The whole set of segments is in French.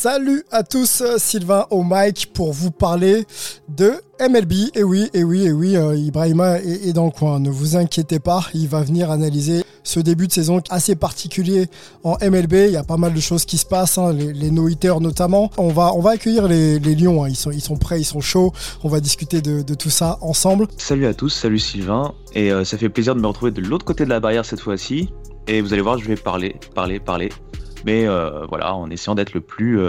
Salut à tous, Sylvain au mic pour vous parler de MLB. Et oui, et oui, et oui, euh, Ibrahima est, dans le coin. Ne vous inquiétez pas, il va venir analyser ce début de saison assez particulier en MLB. Il y a pas mal de choses qui se passent, hein, les, les no-hitters notamment. On va, accueillir les, Lions. hein. Ils, sont, prêts, ils sont chauds. On va discuter de, de tout ça ensemble. Salut à tous, salut Sylvain, et euh, ça fait plaisir de me retrouver de l'autre côté de la barrière cette fois-ci. Et vous allez voir, je vais parler, parler, parler, mais euh, voilà, en essayant d'être le plus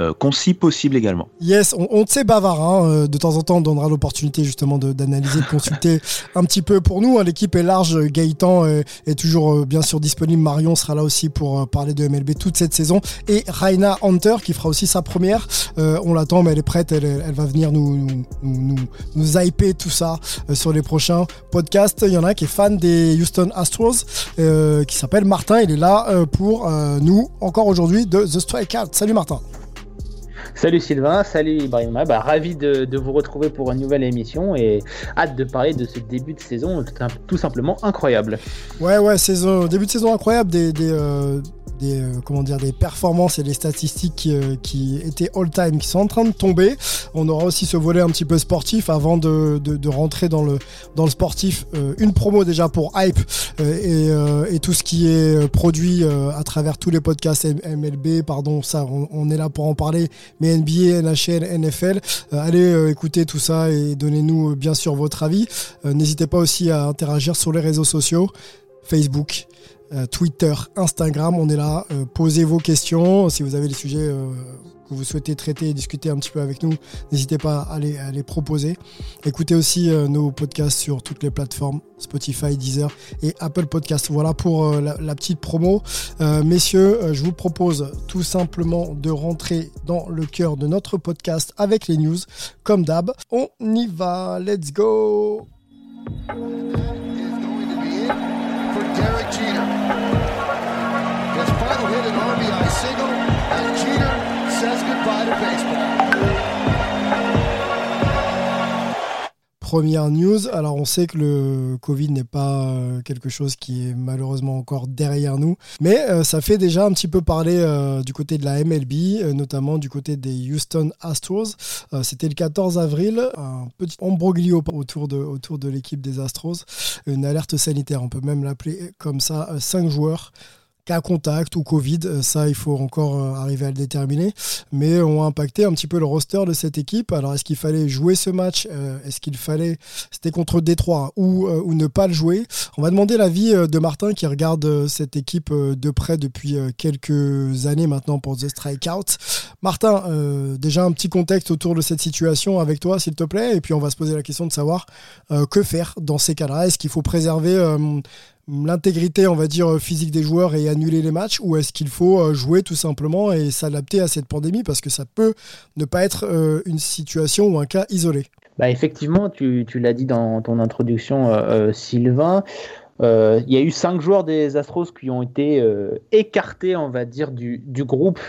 euh, concis possible également. Yes, on, te sait bavard. hein. Euh, De temps en temps, on donnera l'opportunité justement d'analyser, de, consulter un petit peu pour nous. hein. L'équipe est large. Gaëtan euh, est toujours bien sûr disponible. Marion sera là aussi pour parler de MLB toute cette saison. Et Raina Hunter qui fera aussi sa première. On l'attend, mais elle est prête. Elle, va venir nous, nous, nous, nous, hyper tout ça sur les prochains podcasts. Il y en a un qui est fan des Houston Astros qui s'appelle Martin. Il est là pour nous encore aujourd'hui de The Strikeout. Salut Martin. Salut Sylvain, salut Ibrahima, bah, ravi de, vous retrouver pour une nouvelle émission et hâte de parler de ce début de saison tout, simplement incroyable. Ouais, ouais, début de saison incroyable, des, euh, euh, comment dire, des performances et des statistiques qui, euh, qui étaient all-time, qui sont en train de tomber. On aura aussi ce volet un petit peu sportif avant de, rentrer dans le, sportif. Une promo déjà pour Hype et, tout ce qui est produit à travers tous les podcasts MLB, pardon, ça, on, est là pour en parler, NBA, NHL, NFL. Euh, allez euh, écouter tout ça et donnez-nous euh, bien sûr votre avis. N'hésitez pas aussi à interagir sur les réseaux sociaux. Facebook, Twitter, Instagram. On est là. Euh, posez vos questions. Si vous avez des sujets euh, que vous souhaitez traiter et discuter un petit peu avec nous, n'hésitez pas à les, proposer. Écoutez aussi euh, nos podcasts sur toutes les plateformes Spotify, Deezer et Apple Podcasts. Voilà pour euh, la, petite promo. Euh, messieurs, euh, je vous propose tout simplement de rentrer dans le cœur de notre podcast avec les news. Comme d'hab, on y va. Let's go. Première news, alors on sait que le Covid n'est pas euh, quelque chose qui est malheureusement encore derrière nous, mais euh, ça fait déjà un petit peu parler euh, du côté de la MLB, notamment du côté des Houston Astros. C'était le 14 avril, un petit embroglio autour de, autour de l'équipe des Astros, une alerte sanitaire, on peut même l'appeler comme ça, euh, cinq joueurs cas contact ou Covid, euh, ça il faut encore euh, arriver à le déterminer, mais ont impacté un petit peu le roster de cette équipe. Alors est-ce qu'il fallait jouer ce match Euh, Est-ce qu'il fallait, c'était contre Détroit, hein, ou, ou ne pas le jouer? On va demander l'avis de Martin qui regarde cette équipe de près depuis quelques années maintenant pour The Strikeout. Martin, déjà un petit contexte autour de cette situation avec toi s'il te plaît, et puis on va se poser la question de savoir que faire dans ces cas-là. Est-ce qu'il faut préserver l'intégrité, on va dire, physique des joueurs et annuler les matchs ou est-ce qu'il faut euh, jouer tout simplement et s'adapter à cette pandémie parce que ça peut ne pas être euh, une situation ou un cas isolé? Bah effectivement, tu, l'as dit dans ton introduction, euh, Sylvain. Il y a eu cinq joueurs des Astros qui ont été écartés, on va dire, du groupe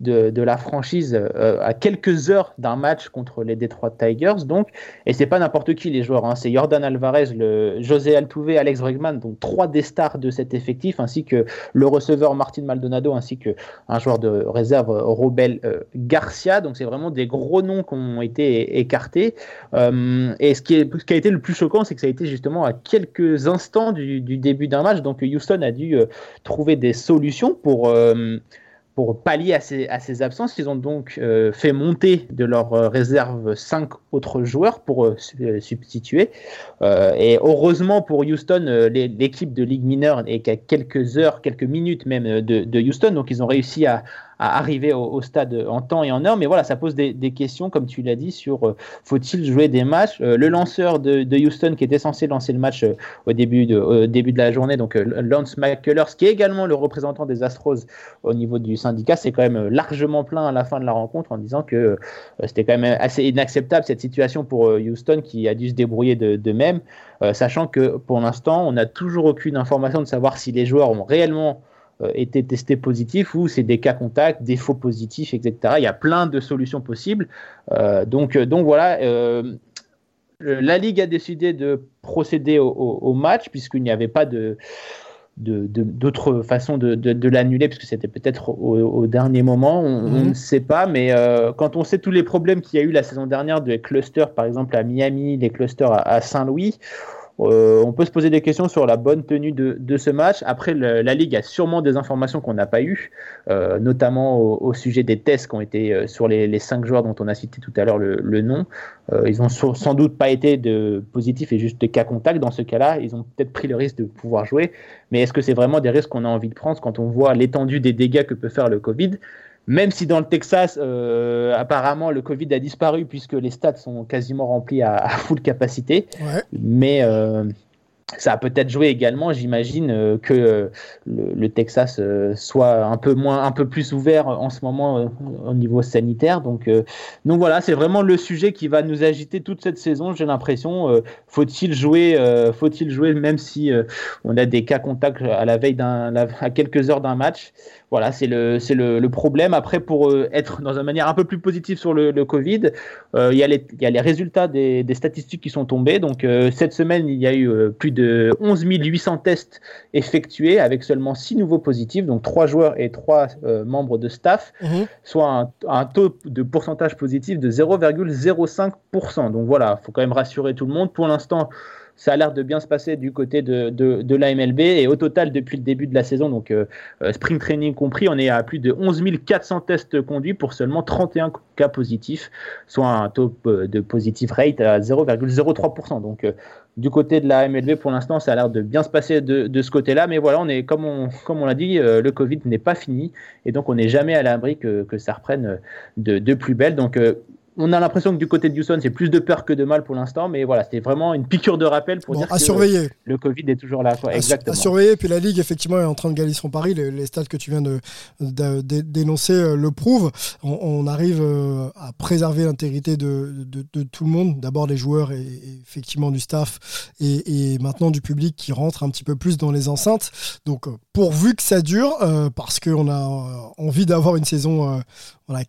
de, la franchise euh, à quelques heures d'un match contre les Detroit Tigers. Donc, et c'est pas n'importe qui les joueurs. hein. C'est Jordan Alvarez, le José Altuve, Alex Bregman, donc trois des stars de cet effectif, ainsi que le receveur Martin Maldonado, ainsi que un joueur de réserve Robel euh, Garcia. Donc, c'est vraiment des gros noms qui ont été écartés. Euh, et ce qui, a été le plus choquant, c'est que ça a été justement à quelques instants du, début d'un match. Donc Houston a dû trouver des solutions pour, pour pallier à ces, absences, ils ont donc euh, fait monter de leur euh, réserve cinq autres joueurs pour euh, substituer. et heureusement pour Houston, l'équipe de Ligue mineure est qu'à quelques heures, quelques minutes même de Houston, donc ils ont réussi à, à arriver au, stade en temps et en heure. Mais voilà, ça pose des, questions, comme tu l'as dit, sur euh, faut-il jouer des matchs. Euh, le lanceur de, Houston qui était censé lancer le match euh, au, début de, début de la journée, donc Lance McCullers, qui est également le représentant des Astros au niveau du syndicat, c'est quand même largement plein à la fin de la rencontre en disant que c'était quand même assez inacceptable cette situation pour Houston qui a dû se débrouiller de, de même, sachant que pour l'instant, on n'a toujours aucune information de savoir si les joueurs ont réellement été testés positifs ou c'est des cas contacts, des faux positifs, etc. Il y a plein de solutions possibles. Euh, donc, euh, donc voilà, la Ligue a décidé de procéder au, match puisqu'il n'y avait pas de d'autres façons de, de, l'annuler, puisque c'était peut-être au, dernier moment, on, mhm. ne sait pas, mais quand on sait tous les problèmes qu'il y a eu la saison dernière de clusters, par exemple à Miami, les clusters à Saint-Louis, euh, on peut se poser des questions sur la bonne tenue de, ce match. Après, la Ligue a sûrement des informations qu'on n'a pas eues, euh, notamment au, sujet des tests qui ont été euh, sur les, cinq joueurs dont on a cité tout à l'heure le, nom. ils ont sans doute pas été positifs et juste de cas contacts. Dans ce cas-là, ils ont peut-être pris le risque de pouvoir jouer. Mais est-ce que c'est vraiment des risques qu'on a envie de prendre quand on voit l'étendue des dégâts que peut faire le Covid? Même si dans le Texas, euh, apparemment, le Covid a disparu puisque les stades sont quasiment remplis à, full capacité. Mais euh, ça a peut-être joué également, j'imagine, euh, que le, Texas soit un peu moins, un peu plus ouvert en ce moment au niveau sanitaire. Donc, donc voilà, c'est vraiment le sujet qui va nous agiter toute cette saison. J'ai l'impression, faut-il jouer, faut-il jouer même si on a des cas contacts à la veille d'un, à quelques heures d'un match? Voilà, c'est le, le, le, problème. Après, pour euh, être dans une manière un peu plus positive sur le, le Covid, euh, il y, y, a les résultats des, des, statistiques qui sont tombés. Donc, euh, cette semaine, il y a eu plus de 11 800 tests effectués avec seulement 6 nouveaux positifs, donc 3 joueurs et 3 membres de staff, mhm. soit un, un, taux de pourcentage positif de 0,05%. Donc voilà, il faut quand même rassurer tout le monde. Pour l'instant, ça a l'air de bien se passer du côté de, de, de. Et au total, depuis le début de la saison, donc euh, euh, spring training compris, on est à plus de 11 400 tests conduits pour seulement 31 cas positifs, soit un taux euh, de positive rate à 0,03%. Donc du côté de la MLB, pour l'instant, ça a l'air de bien se passer de, de ce côté-là. Mais voilà, on est, comme on, comme on l'a dit, le Covid n'est pas fini. Et donc, on n'est jamais à l'abri que, que, ça reprenne de, de plus belle. Donc, on a l'impression que du côté de Houston, c'est plus de peur que de mal pour l'instant, mais voilà, c'était vraiment une piqûre de rappel pour dire à que surveiller. le Covid est toujours là. Exactement. À surveiller, puis la Ligue, effectivement, est en train de gagner son pari. Les, stats que tu viens de, dénoncer euh, le prouvent. On, arrive euh, à préserver l'intégrité de, tout le monde, d'abord des joueurs et, effectivement du staff, et, maintenant du public qui rentre un petit peu plus dans les enceintes. Donc, euh, pourvu que ça dure, parce qu'on a envie d'avoir une saison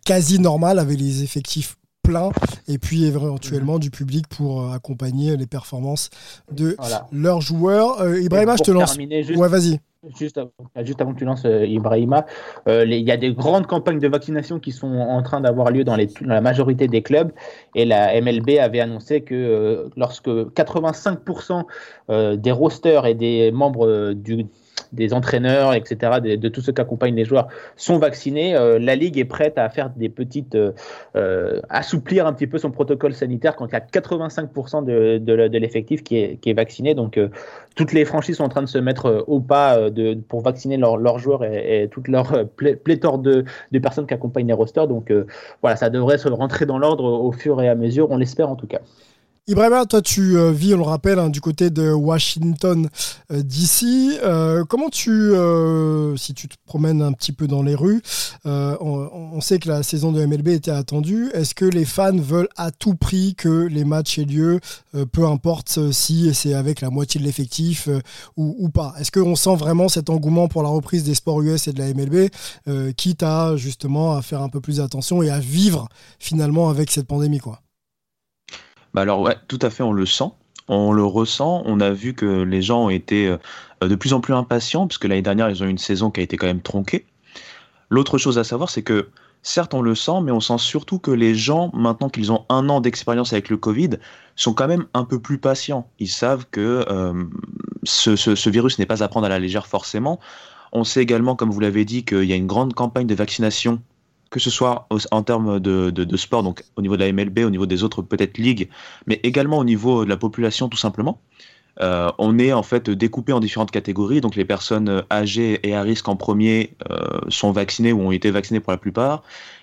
quasi normale avec les effectifs plein et puis éventuellement du public pour euh, accompagner les performances de leurs joueurs. Euh, Ibrahima, je te lance. ouais, vas-y. Juste avant, juste avant, que tu lances euh, Ibrahima, il y a des grandes campagnes de vaccination qui sont en train d'avoir lieu dans, les, dans, la majorité des clubs et la MLB avait annoncé que lorsque 85% des rosters et des membres du, des entraîneurs, etc., de, tous ceux qui accompagnent les joueurs sont vaccinés, euh, la Ligue est prête à faire des petites. Euh, euh, assouplir un petit peu son protocole sanitaire quand il y a 85% de, de, l'effectif qui est, vacciné. Donc, toutes les franchises sont en train de se mettre au pas de, pour vacciner leurs joueurs et, toute leur pléthore de, de, personnes qui accompagnent les rosters. Donc, voilà, ça devrait se rentrer dans l'ordre au fur et à mesure, on l'espère en tout cas. Ibrahima, toi tu euh, vis, on le rappelle, hein, du côté de Washington euh, DC. Euh, comment tu, si tu te promènes un petit peu dans les rues, on, sait que la saison de MLB était attendue. Est-ce que les fans veulent à tout prix que les matchs aient lieu, peu importe si c'est avec la moitié de l'effectif ou, ou, pas? Est-ce qu'on sent vraiment cet engouement pour la reprise des sports US et de la MLB, quitte à justement à faire un peu plus attention et à vivre finalement avec cette pandémie quoi? Bah alors ouais, tout à fait, on le sent. On le ressent. On a vu que les gens ont été euh, de plus en plus impatients, puisque l'année dernière, ils ont eu une saison qui a été quand même tronquée. L'autre chose à savoir, c'est que certes, on le sent, mais on sent surtout que les gens, maintenant qu'ils ont un an d'expérience avec le Covid, sont quand même un peu plus patients. Ils savent que euh, ce, ce, virus n'est pas à prendre à la légère forcément. On sait également, comme vous l'avez dit, qu'il y a une grande campagne de vaccination, que ce soit en termes de, sport, donc au niveau de la MLB, au niveau des autres peut-être ligues, mais également au niveau de la population tout simplement. Euh, on est en fait découpé en différentes catégories. Donc les personnes âgées et à risque en premier euh, sont vaccinées ou ont été vaccinées pour la plupart.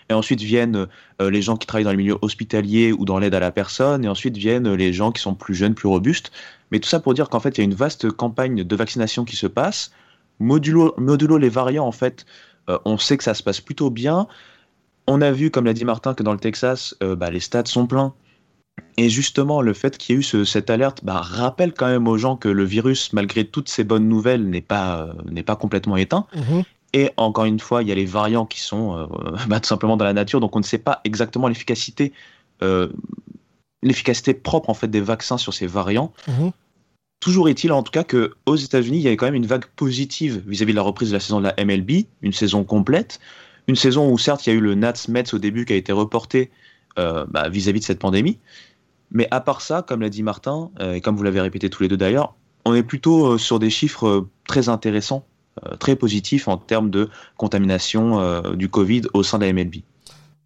Et ensuite viennent euh, les gens qui travaillent dans les milieux hospitaliers ou dans l'aide à la personne. Et ensuite viennent les gens qui sont plus jeunes, plus robustes. Mais tout ça pour dire qu'en fait il y a une vaste campagne de vaccination qui se passe. Modulo, modulo les variants en fait, on sait que ça se passe plutôt bien. On a vu, comme l'a dit Martin, que dans le Texas, bah, les stades sont pleins. Et justement, le fait qu'il y ait eu cette alerte bah, rappelle quand même aux gens que le virus, malgré toutes ces bonnes nouvelles, n'est pas, euh, n'est pas complètement éteint. Mhm. Et encore une fois, il y a les variants qui sont euh, bah, tout simplement dans la nature, donc on ne sait pas exactement l'efficacité, euh, l'efficacité propre en fait des vaccins sur ces variants. Mhm. Toujours est-il en tout cas que aux États-Unis, il y avait quand même une vague positive vis-à-vis de la reprise de la saison de la MLB, une saison complète, une saison où certes il y a eu le Nats Mets au début qui a été reporté bah, vis-à-vis de cette pandémie, mais à part ça, comme l'a dit Martin, euh, et comme vous l'avez répété tous les deux d'ailleurs, on est plutôt euh, sur des chiffres euh, très intéressants, très positifs en termes de contamination du Covid au sein de la MLB.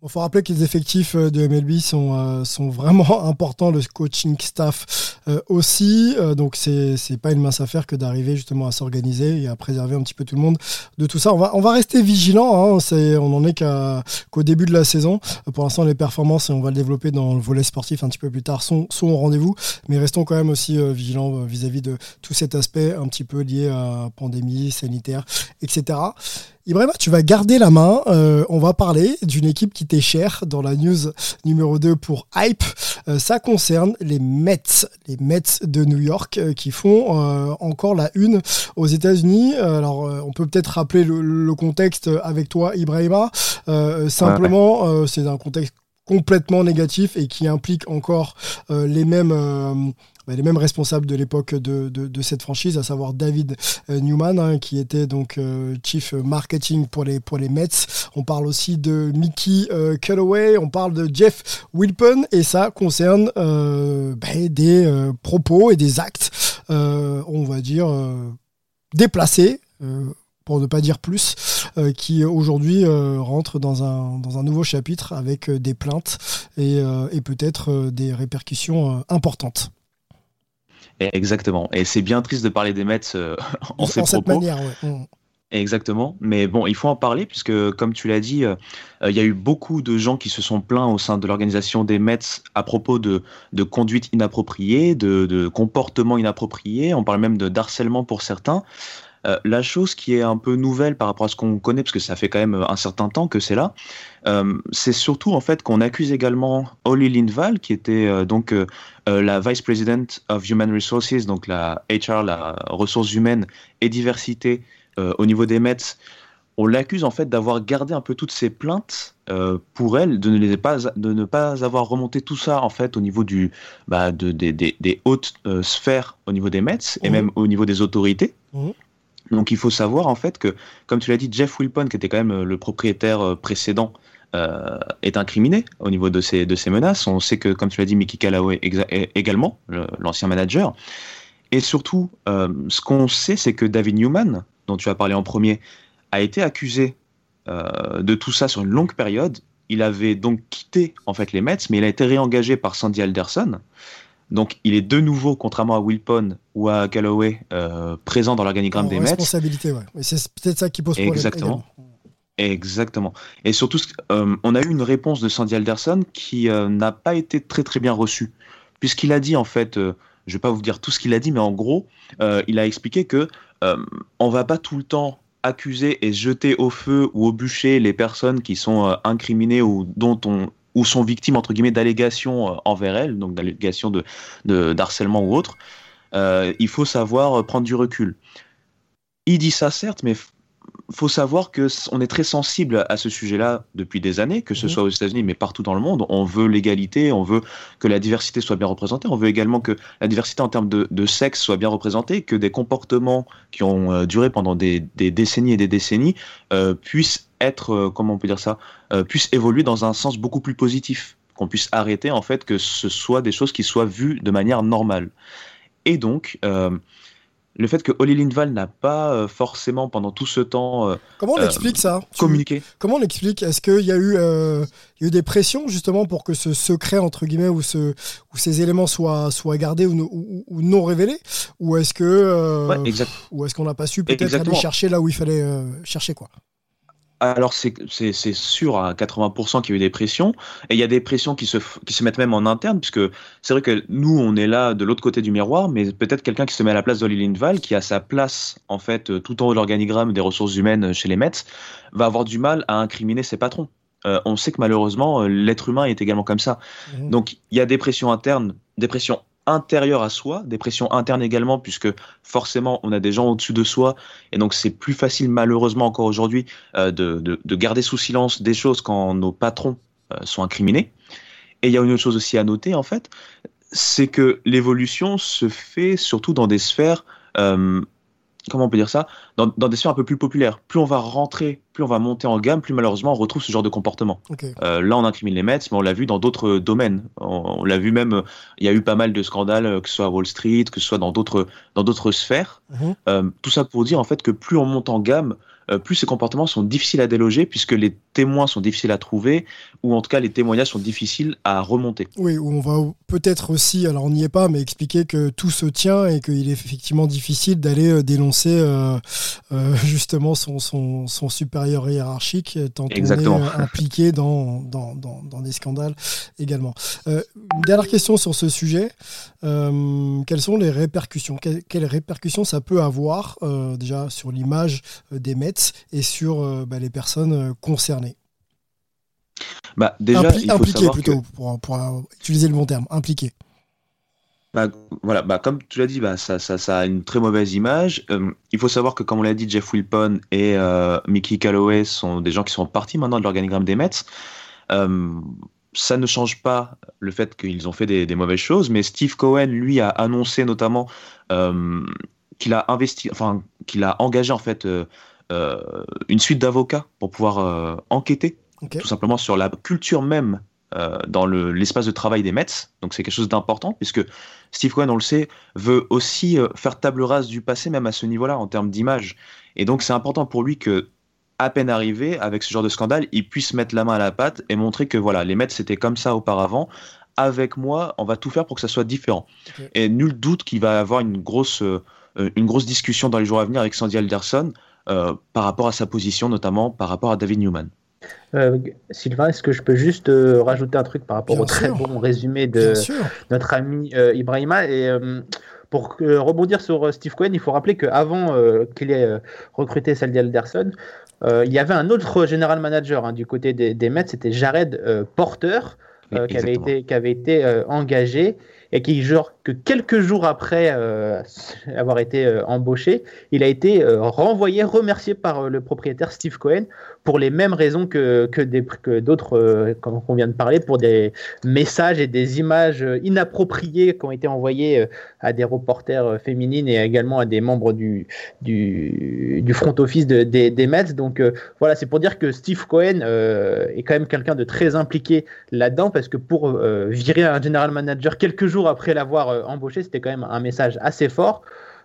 Il faut rappeler que les effectifs euh, de MLB sont, euh, sont vraiment importants, le coaching staff euh, aussi. donc, c'est n'est pas une mince affaire que d'arriver justement à s'organiser et à préserver un petit peu tout le monde de tout ça. On va, on va rester vigilant. Hein, on n'en est qu'au début de la saison. Pour l'instant, les performances, et on va le développer dans le volet sportif un petit peu plus tard, sont, sont au rendez-vous. Mais restons quand même aussi vigilants vis-à-vis de tout cet aspect un petit peu lié à pandémie, sanitaire, etc. Ibrahima, tu vas garder la main. Euh, on va parler d'une équipe qui t'est chère dans la news numéro 2 pour Hype. Euh, ça concerne les Mets, les Mets de New York euh, qui font encore la une aux États-Unis. Alors, on peut peut-être rappeler le, contexte avec toi, Ibrahima. simplement, c'est un contexte complètement négatif et qui implique encore les mêmes bah, les mêmes responsables de l'époque de, de, cette franchise, à savoir David euh, Newman, hein, qui était donc euh, chief marketing pour les, pour les Mets. On parle aussi de Mickey euh, Callaway, on parle de Jeff Wilpon, et ça concerne bah, des propos et des actes, on va dire, déplacés pour ne pas dire plus, qui aujourd'hui rentrent dans un, dans un nouveau chapitre avec des plaintes et, et peut-être des répercussions importantes. Exactement. Et c'est bien triste de parler des Mets euh, en, ces cette manière, mm. Exactement. Mais bon, il faut en parler puisque, comme tu l'as dit, euh, euh, il y a eu beaucoup de gens qui se sont plaints au sein de l'organisation des Mets à propos de, de conduite inappropriée, de, de comportement inapproprié. On parle même de d'harcèlement pour certains. Euh, la chose qui est un peu nouvelle par rapport à ce qu'on connaît, parce que ça fait quand même un certain temps que c'est là, euh, c'est surtout en fait qu'on accuse également Holly Lindvall, qui était euh, donc la Vice President of Human Resources, donc la HR, la ressources humaines et diversité au niveau des Mets. On l'accuse en fait d'avoir gardé un peu toutes ces plaintes pour elle, de ne, les pas, de ne pas avoir remonté tout ça en fait au niveau du, bah, de, des, hautes sphères au niveau des Mets et mmh. même au niveau des autorités. Mmh. Donc il faut savoir en fait que, comme tu l'as dit, Jeff Wilpon, qui était quand même euh, le propriétaire euh, précédent, euh, est incriminé au niveau de ces, menaces. On sait que, comme tu l'as dit, Mickey Callaway également, l'ancien manager. Et surtout, ce qu'on sait, c'est que David Newman, dont tu as parlé en premier, a été accusé de tout ça sur une longue période. Il avait donc quitté en fait les Mets, mais il a été réengagé par Sandy Alderson. Donc il est de nouveau, contrairement à Wilpon ou à Galloway, euh, présent dans l'organigramme des Mets. Responsabilité, ouais. c'est peut-être ça qui pose problème. Exactement. Exactement. Et surtout, euh, on a eu une réponse de Sandy Alderson qui euh, n'a pas été très très bien reçue, puisqu'il a dit en fait, je ne vais pas vous dire tout ce qu'il a dit, mais en gros, il a expliqué que on va pas tout le temps accuser et jeter au feu ou au bûcher les personnes qui sont incriminées ou dont on ou sont victimes entre guillemets d'allégations euh, envers elles, donc d'allégations de, d'harcèlement ou autre, euh, il faut savoir euh, prendre du recul. Il dit ça certes, mais faut savoir que on est très sensible à ce sujet-là depuis des années, que ce mhm. soit aux États-Unis mais partout dans le monde. On veut l'égalité, on veut que la diversité soit bien représentée, on veut également que la diversité en termes de, sexe soit bien représentée, que des comportements qui ont duré pendant des, décennies et des décennies puissent être, euh, comment on peut dire ça, euh, puisse évoluer dans un sens beaucoup plus positif, qu'on puisse arrêter en fait que ce soit des choses qui soient vues de manière normale. Et donc, euh, le fait que Oli Lindval n'a pas forcément pendant tout ce temps Comment on euh, explique ça? Communiqué. Comment on explique Est-ce qu'il y, a eu, euh, il y a eu des pressions justement pour que ce secret, entre guillemets, ou, ce, ou ces éléments soient, soient gardés ou, no- ou- ou non révélés? Ou est-ce que euh, Ouais, ou est-ce qu'on n'a pas su peut-être aller chercher là où il fallait chercher quoi? Alors c'est sûr à 80% qu'il y a eu des pressions et il y a des pressions qui se, qui se mettent même en interne puisque c'est vrai que nous on est là de l'autre côté du miroir mais peut-être quelqu'un qui se met à la place d'Oli Lindval qui a sa place en fait euh, tout en haut de l'organigramme des ressources humaines chez les Mets va avoir du mal à incriminer ses patrons. Euh, on sait que malheureusement euh, l'être humain est également comme ça. Mhm. Donc il y a des pressions internes, des pressions intérieures à soi, des pressions internes également, puisque forcément on a des gens au-dessus de soi, et donc c'est plus facile malheureusement encore aujourd'hui euh, de, de- de garder sous silence des choses quand nos patrons euh, sont incriminés. Et il y a une autre chose aussi à noter en fait, c'est que l'évolution se fait surtout dans des sphères, euh, comment on peut dire ça, dans, dans des sphères un peu plus populaires. Plus on va rentrer, plus on va monter en gamme, plus malheureusement on retrouve ce genre de comportement. Euh, là, on incrimine les Mets, mais on l'a vu dans d'autres domaines. On, on l'a vu même, euh, il y a eu pas mal de scandales, euh, que ce soit à Wall Street, que ce soit dans d'autres dans d'autres sphères. Mhm. Euh, tout ça pour dire en fait que plus on monte en gamme, euh, plus ces comportements sont difficiles à déloger, puisque les témoins sont difficiles à trouver, ou en tout cas les témoignages sont difficiles à remonter. Oui, on va peut-être aussi, alors on n'y est pas, mais expliquer que tout se tient et qu'il est effectivement difficile d'aller euh, dénoncer euh, euh, justement son, son, son supérieur hiérarchique, euh, tant Exactement. on est euh, impliqué dans, dans, dans, dans des scandales également. Euh, une dernière question sur ce sujet. Euh, quelles sont les répercussions? Quelles, répercussions ça peut avoir euh, déjà sur l'image euh, des Et sur euh, bah, les personnes euh, concernées Bah, déjà, Impli- il faut Impliquées savoir plutôt, que, pour, pour, euh, utiliser le bon terme, impliquées. bah, voilà, bah, comme tu l'as dit, bah, ça, ça, ça a une très mauvaise image. Euh, il faut savoir que, comme on l'a dit, Jeff Wilpon et euh, Mickey Calloway sont des gens qui sont partis maintenant de l'organigramme des Mets. Euh, ça ne change pas le fait qu'ils ont fait des, des mauvaises choses, mais Steve Cohen, lui, a annoncé notamment qu'il a investi, enfin, qu'il a engagé en fait une suite d'avocats pour pouvoir euh, enquêter tout simplement sur la culture même euh, dans le- l'espace de travail des Mets. Donc c'est quelque chose d'important puisque Steve Cohen, on le sait, veut aussi euh, faire table rase du passé même à ce niveau-là en termes d'image. Et donc c'est important pour lui que à peine arrivé avec ce genre de scandale, il puisse mettre la main à la pâte et montrer que voilà, les Mets c'était comme ça auparavant. Avec moi, on va tout faire pour que ça soit différent. Et nul doute qu'il va avoir une grosse, euh, une grosse discussion dans les jours à venir avec Sandy Alderson euh, par rapport à sa position, notamment par rapport à David Newman. Euh, Sylvain, est-ce que je peux juste euh, rajouter un truc par rapport Bien au très bon résumé de notre ami euh, Ibrahima et euh, pour euh, rebondir sur euh, Steve Cohen, il faut rappeler qu'avant euh, qu'il ait euh, recruté Sandy Alderson, euh, il y avait un autre général manager hein, du côté des, des Mets, c'était Jared euh, Porter, euh, qui avait été, qui avait été euh, engagé et qui, genre, que quelques jours après euh, avoir été euh, embauché, il a été euh, renvoyé, remercié par le propriétaire Steve Cohen pour les mêmes raisons que, que, d'autres, comme on vient de parler, pour des messages et des images inappropriées qui ont été envoyées à des reporters féminines et également à des membres du, du, front office de- des, des Mets. Donc voilà, c'est pour dire que Steve Cohen est quand même quelqu'un de très impliqué là-dedans parce que pour virer un general manager quelques jours après l'avoir euh, embauché, c'était quand même un message assez fort.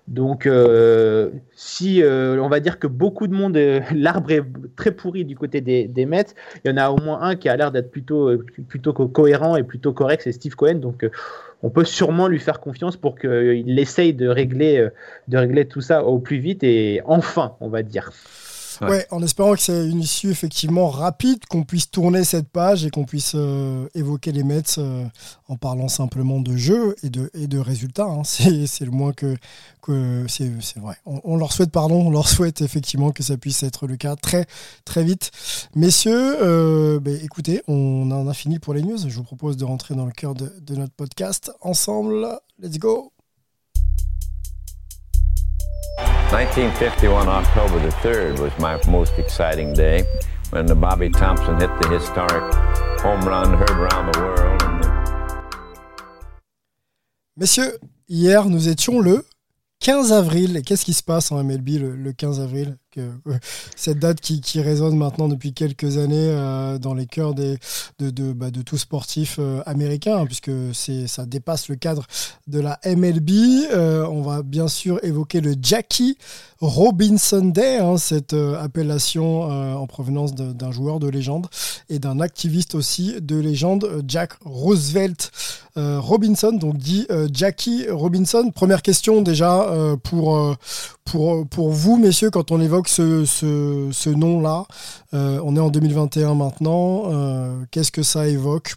Donc, euh, si euh, on va dire que beaucoup de monde, l'arbre est très pourri du côté des, des Mets, il y en a au moins un qui a l'air d'être plutôt, plutôt co- cohérent et plutôt correct, c'est Steve Cohen. Donc, on peut sûrement lui faire confiance pour qu'il essaye de régler, de régler tout ça au plus vite et enfin, on va dire. Ouais. En espérant que c'est une issue effectivement rapide, qu'on puisse tourner cette page et qu'on puisse euh, évoquer les Mets euh, en parlant simplement de jeu et de, et de résultats. hein. C'est le moins que, que c'est vrai. On, leur souhaite, pardon, on leur souhaite effectivement que ça puisse être le cas très très vite. Messieurs, euh, ben, écoutez, on en a fini pour les news. Je vous propose de rentrer dans le cœur de notre podcast ensemble. Let's go. 1951, October the 3rd, was my most exciting day when the Bobby Thompson hit the historic home run heard around the world. Messieurs, hier nous étions le 15 avril. Qu'est-ce qui se passe en MLB le, le 15 avril? Cette date qui, résonne maintenant depuis quelques années dans les cœurs des, de, de, bah, de tout sportif américain, hein, puisque ça dépasse le cadre de la MLB. on va bien sûr évoquer le Jackie Robinson Day, hein, cette appellation en provenance d'un joueur de légende et d'un activiste aussi de légende, Jack Roosevelt Robinson, donc dit Jackie Robinson. Première question déjà euh, pour, euh, pour, pour vous, messieurs, quand on évoque ce, nom-là. Euh, on est en 2021 maintenant. Qu'est-ce que ça évoque?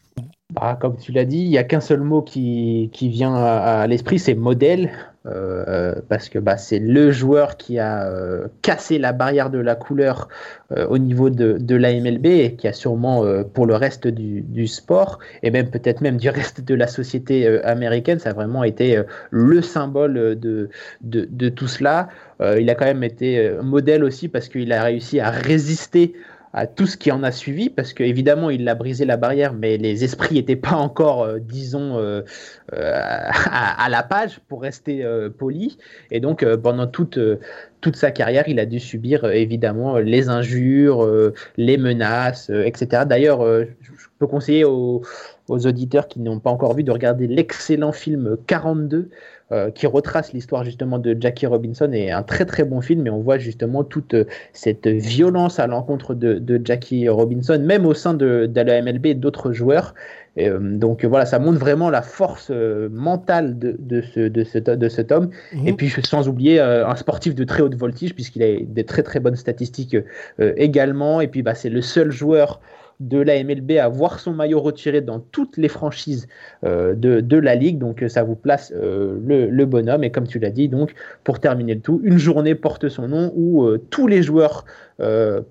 Bah, Comme tu l'as dit, il n'y a qu'un seul mot qui vient à l'esprit, c'est modèle. Euh, parce que bah, c'est le joueur qui a euh, cassé la barrière de la couleur euh, au niveau de, de la MLB et qui a sûrement pour le reste du, du, sport et même peut-être même du reste de la société américaine, ça a vraiment été le symbole de, de, de tout cela. il a quand même été modèle aussi parce qu'il a réussi à résister à tout ce qui en a suivi, parce qu'évidemment, il a brisé la barrière, mais les esprits n'étaient pas encore, euh, disons, euh, euh, à, la page, pour rester poli. Et donc, pendant toute, toute sa carrière, il a dû subir, évidemment, les injures, les menaces, etc. D'ailleurs, je peux conseiller aux, aux auditeurs qui n'ont pas encore vu de regarder l'excellent film 42 euh, qui retrace l'histoire justement de Jackie Robinson et un très très bon film et on voit justement toute euh, cette violence à l'encontre de, Jackie Robinson, même au sein de, la MLB et d'autres joueurs. Euh, donc voilà, ça montre vraiment la force mentale de, de, ce, de, de cet homme. Mhm. Et puis sans oublier un sportif de très haute voltige puisqu'il a des très très bonnes statistiques également. Et puis bah, c'est le seul joueur de la MLB à voir son maillot retiré dans toutes les franchises euh, de, la ligue. Donc euh, ça vous place euh, le, bonhomme. Et comme tu l'as dit, donc pour terminer le tout, une journée porte son nom où tous les joueurs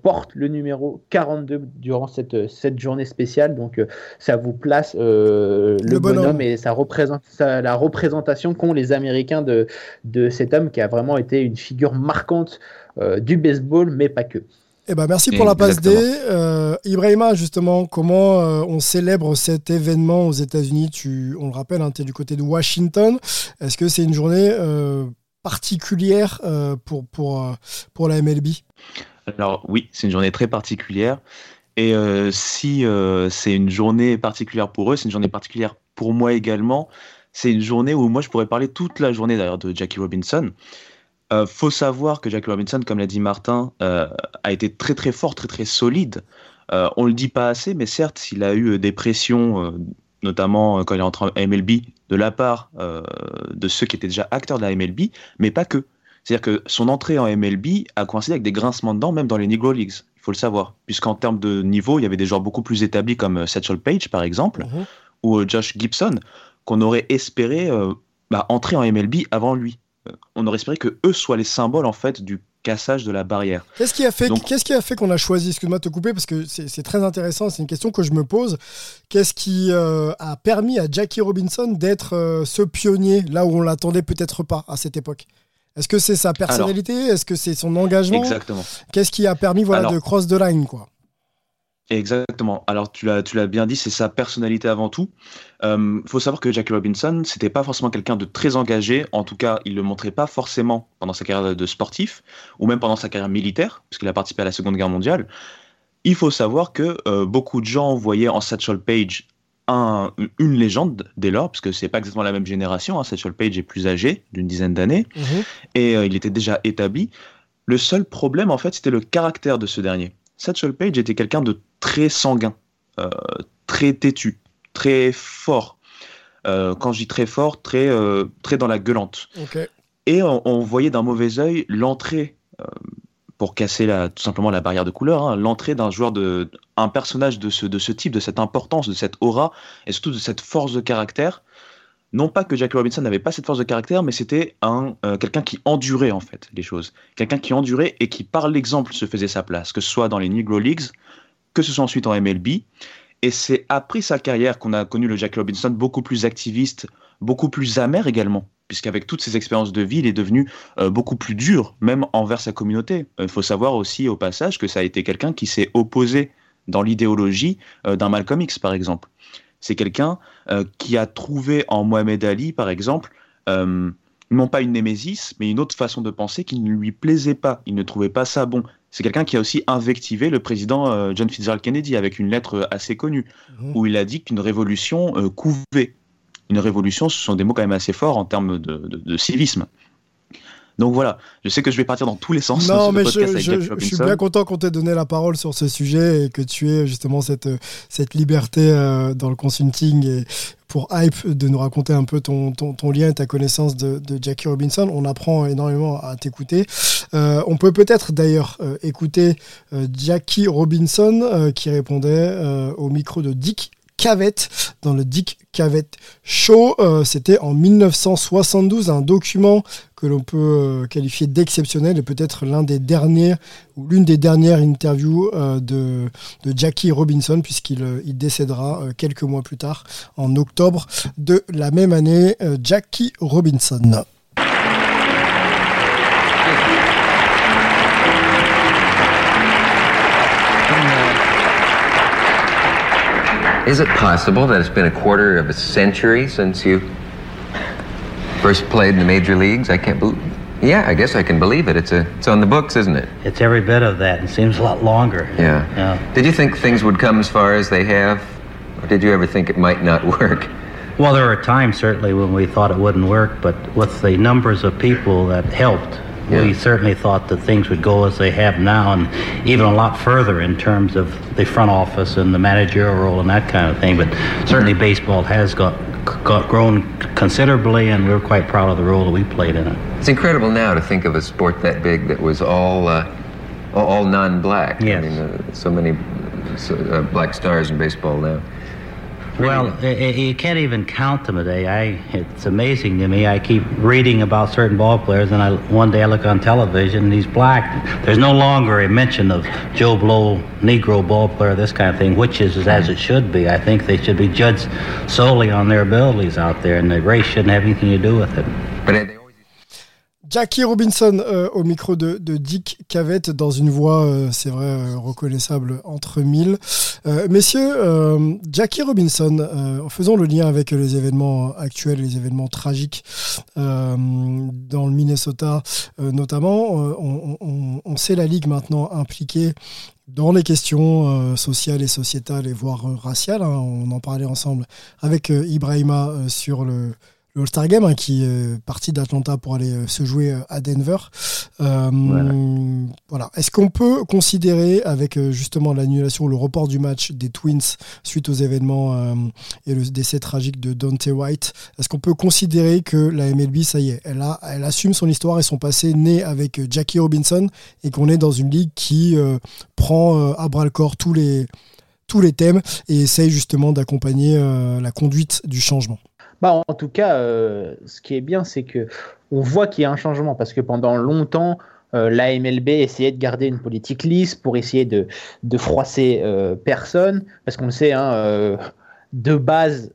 portent le numéro 42 durant cette, cette journée spéciale. Donc ça vous place le, bonhomme. et ça représente la représentation qu'ont les Américains de, de cet homme qui a vraiment été une figure marquante du baseball, mais pas que. Eh ben, merci pour la passe D. Euh, Ibrahima, justement, comment euh, on célèbre cet événement aux États-Unis? Tu, On le rappelle, hein, tu es du côté de Washington. Est-ce que c'est une journée euh, particulière pour, pour, pour la MLB Alors oui, c'est une journée très particulière. Et si c'est une journée particulière pour eux, c'est une journée particulière pour moi également. C'est une journée où moi je pourrais parler toute la journée d'ailleurs de Jackie Robinson. Euh, faut savoir que Jackie Robinson, comme l'a dit Martin, euh, a été très très fort, très très solide. Euh, on le dit pas assez, mais certes, il a eu des pressions, notamment quand il est entré en MLB, de la part de ceux qui étaient déjà acteurs de la MLB, mais pas que. C'est-à-dire que son entrée en MLB a coïncidé avec des grincements de dents, même dans les Negro Leagues. Il faut le savoir, puisqu'en termes de niveau, il y avait des joueurs beaucoup plus établis comme Satchel Page, par exemple, mhm. ou Josh Gibson, qu'on aurait espéré bah, entrer en MLB avant lui. On aurait espéré que eux soient les symboles en fait du cassage de la barrière. Qu'est-ce qui a fait qu'est-ce qui a fait qu'on a choisi excuse-moi de te couper parce que c'est très intéressant, c'est une question que je me pose. Qu'est-ce qui euh, a permis à Jackie Robinson d'être euh, ce pionnier là où on l'attendait peut-être pas à cette époque? Est-ce que c'est sa personnalité? Est-ce que c'est son engagement? Exactement. Qu'est-ce qui a permis voilà de cross the line quoi? Exactement. Alors tu l'as, tu l'as bien dit, c'est sa personnalité avant tout. Il euh, faut savoir que Jackie Robinson, c'était pas forcément quelqu'un de très engagé. En tout cas, il le montrait pas forcément pendant sa carrière de sportif ou même pendant sa carrière militaire, puisqu'il a participé à la Seconde Guerre mondiale. Il faut savoir que euh, beaucoup de gens voyaient en Satchel Page un, une légende dès lors, puisque c'est pas exactement la même génération. Hein. Satchel Page est plus âgé, d'une dizaine d'années, mhm. et euh, il était déjà établi. Le seul problème, en fait, c'était le caractère de ce dernier. Satchel Page était quelqu'un de très sanguin, euh, très têtu, très fort. Euh, quand je dis très fort, très, euh, très dans la gueulante. Et on, voyait d'un mauvais œil l'entrée, pour casser la, tout simplement la barrière de couleur, hein, l'entrée d'un joueur de, un personnage de ce, de ce type, de cette importance, de cette aura, et surtout de cette force de caractère. Non pas que Jackie Robinson n'avait pas cette force de caractère, mais c'était un quelqu'un qui endurait en fait les choses, quelqu'un qui endurait et qui par l'exemple se faisait sa place, que ce soit dans les Negro Leagues que ce soit ensuite en MLB. Et c'est après sa carrière qu'on a connu le Jackie Robinson beaucoup plus activiste, beaucoup plus amer également, puisqu'avec toutes ses expériences de vie, il est devenu euh, beaucoup plus dur, même envers sa communauté. Il faut savoir aussi au passage que ça a été quelqu'un qui s'est opposé dans l'idéologie euh, d'un Malcolm X, par exemple. C'est quelqu'un euh, qui a trouvé en Mohamed Ali, par exemple, non pas une némésis, mais une autre façon de penser qui ne lui plaisait pas. Il ne trouvait pas ça bon. C'est quelqu'un qui a aussi invectivé le président euh, John Fitzgerald Kennedy avec une lettre assez connue, mmh. où il a dit qu'une révolution euh, couvait. Une révolution, ce sont des mots quand même assez forts en termes de civisme. Donc voilà, je sais que je vais partir dans tous les sens. Non, mais je, suis bien content qu'on t'ait donné la parole sur ce sujet et que tu aies justement cette, cette liberté euh, dans le consulting et pour Hype de nous raconter un peu ton, ton, lien et ta connaissance de, Jackie Robinson. On apprend énormément à t'écouter. Euh, on peut peut-être d'ailleurs euh, écouter Jackie Robinson qui répondait au micro de Dick Cavett dans le Dick Cavett Show. C'était en 1972, un document que l'on peut euh, qualifier d'exceptionnel et peut-être l'un des derniers ou l'une des dernières interviews euh, de, Jackie Robinson puisqu'il euh, il décédera quelques mois plus tard en octobre de la même année. Jackie Robinson. Is it possible that it's been a quarter of a century since you First played in the major leagues. I can't believe. Yeah, I guess I can believe it. It's a, it's on the books, isn't it? It's every bit of that. It seems a lot longer. Yeah. yeah. Did you think things would come as far as they have, or did you ever think it might not work? Well, there were times certainly when we thought it wouldn't work, but with the numbers of people that helped, yeah. we certainly thought that things would go as they have now, and even a lot further in terms of the front office and the managerial role and that kind of thing. But certainly, baseball has got got grown considerably, and we're quite proud of the role that we played in it. It's incredible now to think of a sport that big that was all uh, all non-black. Yes. I mean, uh, so many so, uh, black stars in baseball now. Well, you can't even count them a day. I, it's amazing to me. I keep reading about certain ball players, and I, one day I look on television and he's black. There's no longer a mention of Joe Blow, Negro ball player, this kind of thing, which is as it should be. I think they should be judged solely on their abilities out there, and the race shouldn't have anything to do with it. But Jackie Robinson euh, au micro de, Dick Cavett dans une voix, euh, c'est vrai, euh, reconnaissable entre mille. messieurs, Jackie Robinson, faisons le lien avec les événements actuels, les événements tragiques dans le Minnesota notamment. On, sait la Ligue maintenant impliquée dans les questions sociales et sociétales et voire raciales. Hein. On en parlait ensemble avec Ibrahima sur le le All-Star Game hein, qui est parti d'Atlanta pour aller euh, se jouer euh, à Denver. Euh, voilà. Est-ce qu'on peut considérer, avec justement l'annulation, le report du match des Twins suite aux événements et le décès tragique de Dante White, est-ce qu'on peut considérer que la MLB, ça y est, elle, a, elle assume son histoire et son passé né avec Jackie Robinson et qu'on est dans une ligue qui prend à bras le corps tous les, tous les thèmes et essaye justement d'accompagner la conduite du changement? Bah, en tout cas, euh, ce qui est bien, c'est que on voit qu'il y a un changement parce que pendant longtemps, euh, la MLB essayait de garder une politique lisse pour essayer de, de froisser euh, personne, parce qu'on le sait, hein, de base,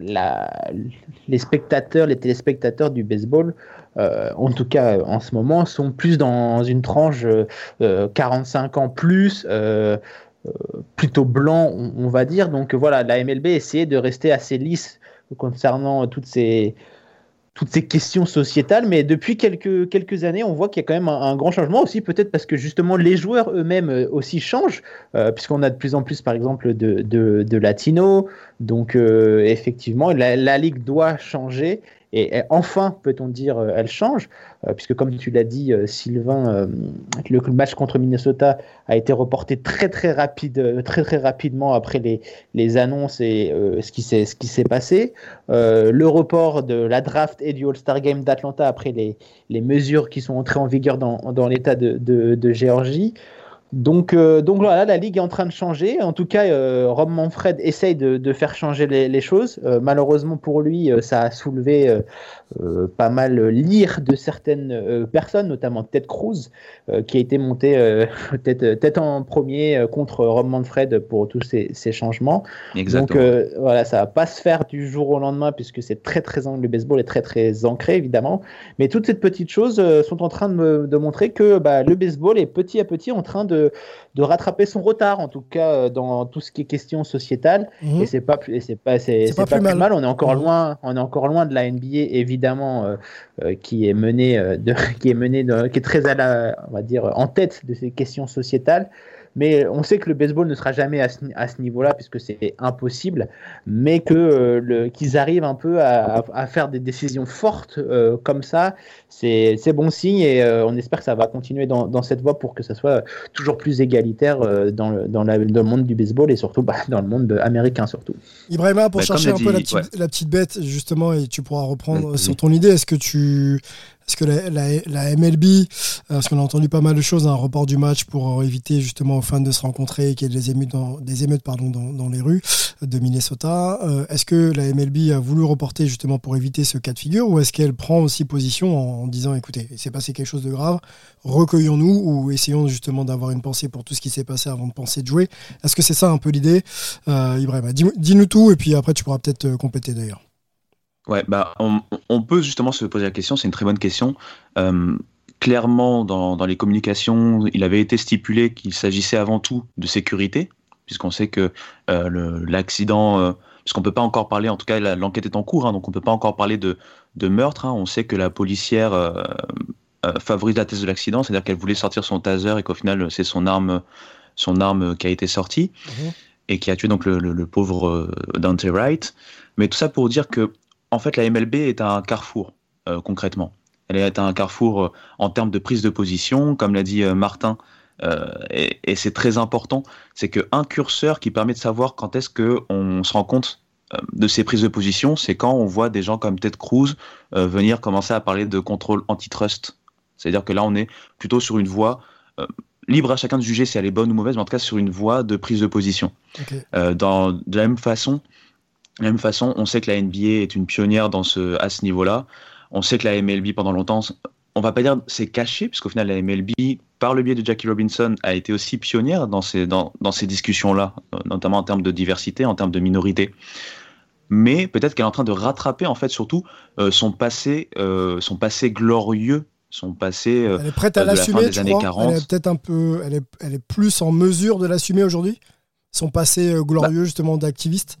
les spectateurs, les téléspectateurs du baseball, en tout cas en ce moment, sont plus dans une tranche 45 ans plus. plutôt blanc, on, on, va dire. Donc voilà, la MLB essayait de rester assez lisse concernant toutes ces, toutes ces questions sociétales, mais depuis quelques, quelques années, on voit qu'il y a quand même un, grand changement aussi, peut-être parce que justement les joueurs eux-mêmes euh, aussi changent, euh, puisqu'on a de plus en plus, par exemple, de, de, latinos. Donc, euh, effectivement, la, la, ligue doit changer et, enfin, peut-on dire, euh, elle change, euh, puisque comme tu l'as dit, euh, Sylvain, le match contre Minnesota a été reporté très très rapide, très très rapidement après les, les annonces et ce qui s'est passé. le report de la draft et du All-Star Game d'Atlanta après les, les mesures qui sont entrées en vigueur dans, dans l'État de, de Géorgie. Donc, euh, donc voilà, la ligue est en train de changer. En tout cas, euh, Rob Manfred essaye de, faire changer les, choses. Euh, malheureusement pour lui, euh, ça a soulevé pas mal l'ire de certaines personnes, notamment Ted Cruz, qui a été monté tête, tête, en premier contre Rob Manfred pour tous ces, ces changements. Exactement. Donc voilà, ça va pas se faire du jour au lendemain puisque c'est très très le baseball est très très ancré évidemment. Mais toutes ces petites choses sont en train de, me, de montrer que bah, le baseball est petit à petit en train de de, rattraper son retard, en tout cas euh, dans tout ce qui est question sociétale. Mhm. Et c'est pas, plus- et c'est pas, c'est, pas plus mal. On est encore Mhm. loin, on est encore loin de la NBA évidemment, euh, euh, qui est menée, euh, qui est qui est très à la, on va dire, en tête de ces questions sociétales. Mais on sait que le baseball ne sera jamais à ce, niveau-là puisque c'est impossible, mais que qu'ils arrivent un peu à, faire des décisions fortes comme ça, c'est c'est bon signe et euh, on espère que ça va continuer dans, dans cette voie pour que ça soit toujours plus égalitaire euh, dans, le, dans, la- dans le monde du baseball et surtout bah, dans le monde américain surtout. Ibrahima, pour Bah, chercher un peu la petite, ouais. la petite bête, justement, et tu pourras reprendre Vas-y. sur ton idée, est-ce que tu. Est-ce que la, la- la MLB, euh, parce qu'on a entendu pas mal de choses, un report du match pour éviter justement aux fans de se rencontrer et qu'il y ait des émeutes, dans, des émeutes pardon, dans, dans les rues de Minnesota, est-ce que la MLB a voulu reporter justement pour éviter ce cas de figure ou est-ce qu'elle prend aussi position en, en disant écoutez, il s'est passé quelque chose de grave, recueillons-nous ou essayons justement d'avoir une pensée pour tout ce qui s'est passé avant de penser de jouer Est-ce que c'est ça un peu l'idée euh, Ibrahima, dis- dis-nous tout et puis après tu pourras peut-être euh, compléter d'ailleurs. Ouais, bah, on, peut justement se poser la question, c'est une très bonne question. Euh, clairement, dans, dans les communications, il avait été stipulé qu'il s'agissait avant tout de sécurité, puisqu'on sait que l'accident, puisqu'on peut pas encore parler, en tout cas l'enquête est en cours, hein, donc on peut pas encore parler de, de meurtre. hein. on sait que la policière euh, euh, favorise la thèse de l'accident, c'est-à-dire qu'elle voulait sortir son taser et qu'au final c'est son arme, son arme qui a été sortie Mhm. et qui a tué donc le, le- le pauvre euh, Dante Wright. Mais tout ça pour dire que en fait, la MLB est un carrefour, concrètement. Elle est un carrefour en termes de prise de position, comme l'a dit Martin, euh, et, et c'est très important. C'est qu'un curseur qui permet de savoir quand est-ce qu'on se rend compte de ces prises de position, c'est quand on voit des gens comme Ted Cruz euh, venir commencer à parler de contrôle antitrust. C'est-à-dire que là, on est plutôt sur une voie euh, libre à chacun de juger si elle est bonne ou mauvaise, mais en tout cas sur une voie de prise de position. Euh, dans, de la même façon, de la même façon, on sait que la NBA est une pionnière dans ce, à ce niveau-là. On sait que la MLB, pendant longtemps, on va pas dire c'est caché, puisqu'au final, la MLB, par le biais de Jackie Robinson, a été aussi pionnière dans ces, dans, dans ces discussions-là, notamment en termes de diversité, en termes de minorité. Mais peut-être qu'elle est en train de rattraper, en fait, surtout euh, son, passé, euh, son passé glorieux, son passé euh, Elle est prête à la fin l'assumer, des tu années crois? 40. Elle est peut-être un peu, elle est, elle est plus en mesure de l'assumer aujourd'hui. Son passé euh, glorieux justement d'activiste?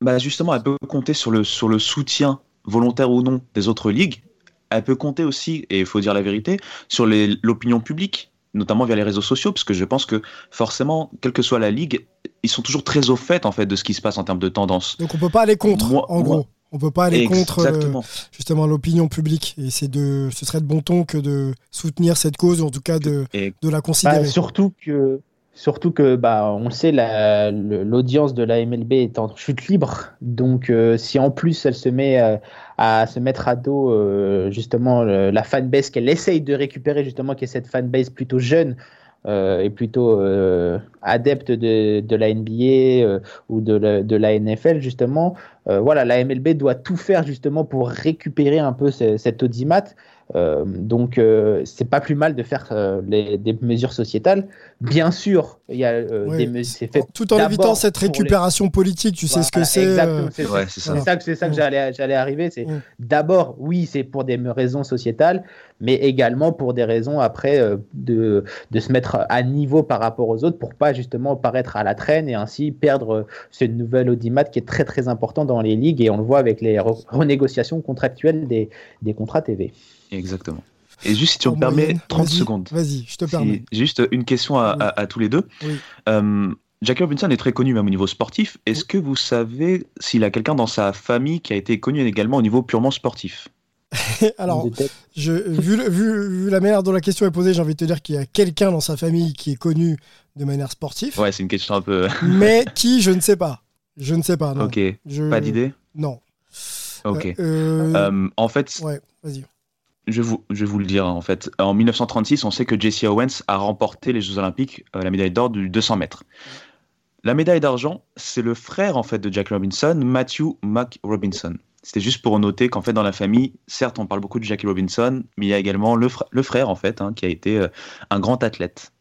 bah justement, elle peut compter sur le, sur le soutien, volontaire ou non, des autres ligues. Elle peut compter aussi, et il faut dire la vérité, sur l'opinion publique, notamment via les réseaux sociaux, parce que je pense que forcément, quelle que soit la ligue, ils sont toujours très au fait en fait de ce qui se passe en termes de tendance. Donc on peut pas aller contre, Moi- en moi- gros. On peut pas aller contre euh, justement l'opinion publique. Et c'est de, ce serait de bon ton que de soutenir cette cause ou en tout cas de, Et de la considérer. Bah, surtout que, surtout que bah, on le sait, l'audience de la MLB est en chute libre. Donc, euh, si en plus elle se met euh, à se mettre à dos euh, justement la fanbase qu'elle essaye de récupérer, justement, qui est cette fanbase plutôt jeune. et plutôt adepte de, la NBA ou de la, de la NFL justement voilà la MLB doit tout faire justement pour récupérer un peu ce- cet audimat donc, euh, c'est pas plus mal de faire euh, les- des mesures sociétales. Bien sûr, il y a euh, Oui. des fait Tout en évitant cette les- récupération politique, tu sais ce que c'est. exactement, euh, c'est Ouais, ça. que c'est ça que j'allais arriver. C'est d'abord, oui, c'est pour des raisons sociétales, mais également pour des raisons après euh, de, de se mettre à niveau par rapport aux autres pour pas justement paraître à la traîne et ainsi perdre euh, ce nouvel audimat qui est très très important dans les ligues et on le voit avec les re- renégociations contractuelles des, des contrats TV. Exactement. Et juste si tu en me permets moyenne. 30 Vas-y, secondes. Vas-y, je te permets. juste une question à, Oui. à- à tous les deux. Oui. Euh, Jackie Robinson est très connu même au niveau sportif. Est-ce que vous savez s'il a quelqu'un dans sa famille qui a été connu également au niveau purement sportif? Alors, je, vu, le- vu, vu la manière dont la question est posée, j'ai envie de te dire qu'il y a quelqu'un dans sa famille qui est connu de manière sportive, Ouais, c'est une question un peu. mais qui, je ne sais pas. Je ne sais pas, non. ok, Je- pas d'idée? Non. Ok. Euh, euh, Euh, en fait, Ouais, vas-y. Je, vous, vais vous le dire. En fait, en 1936, on sait que Jesse Owens a remporté les Jeux Olympiques, euh, la médaille d'or du 200 mètres. La médaille d'argent, c'est le frère en fait de Jack Robinson, Matthew Mac Robinson. C'était juste pour noter qu'en fait dans la famille, certes on parle beaucoup de Jackie Robinson, mais il y a également le frère en fait, hein, qui a été euh, un grand athlète.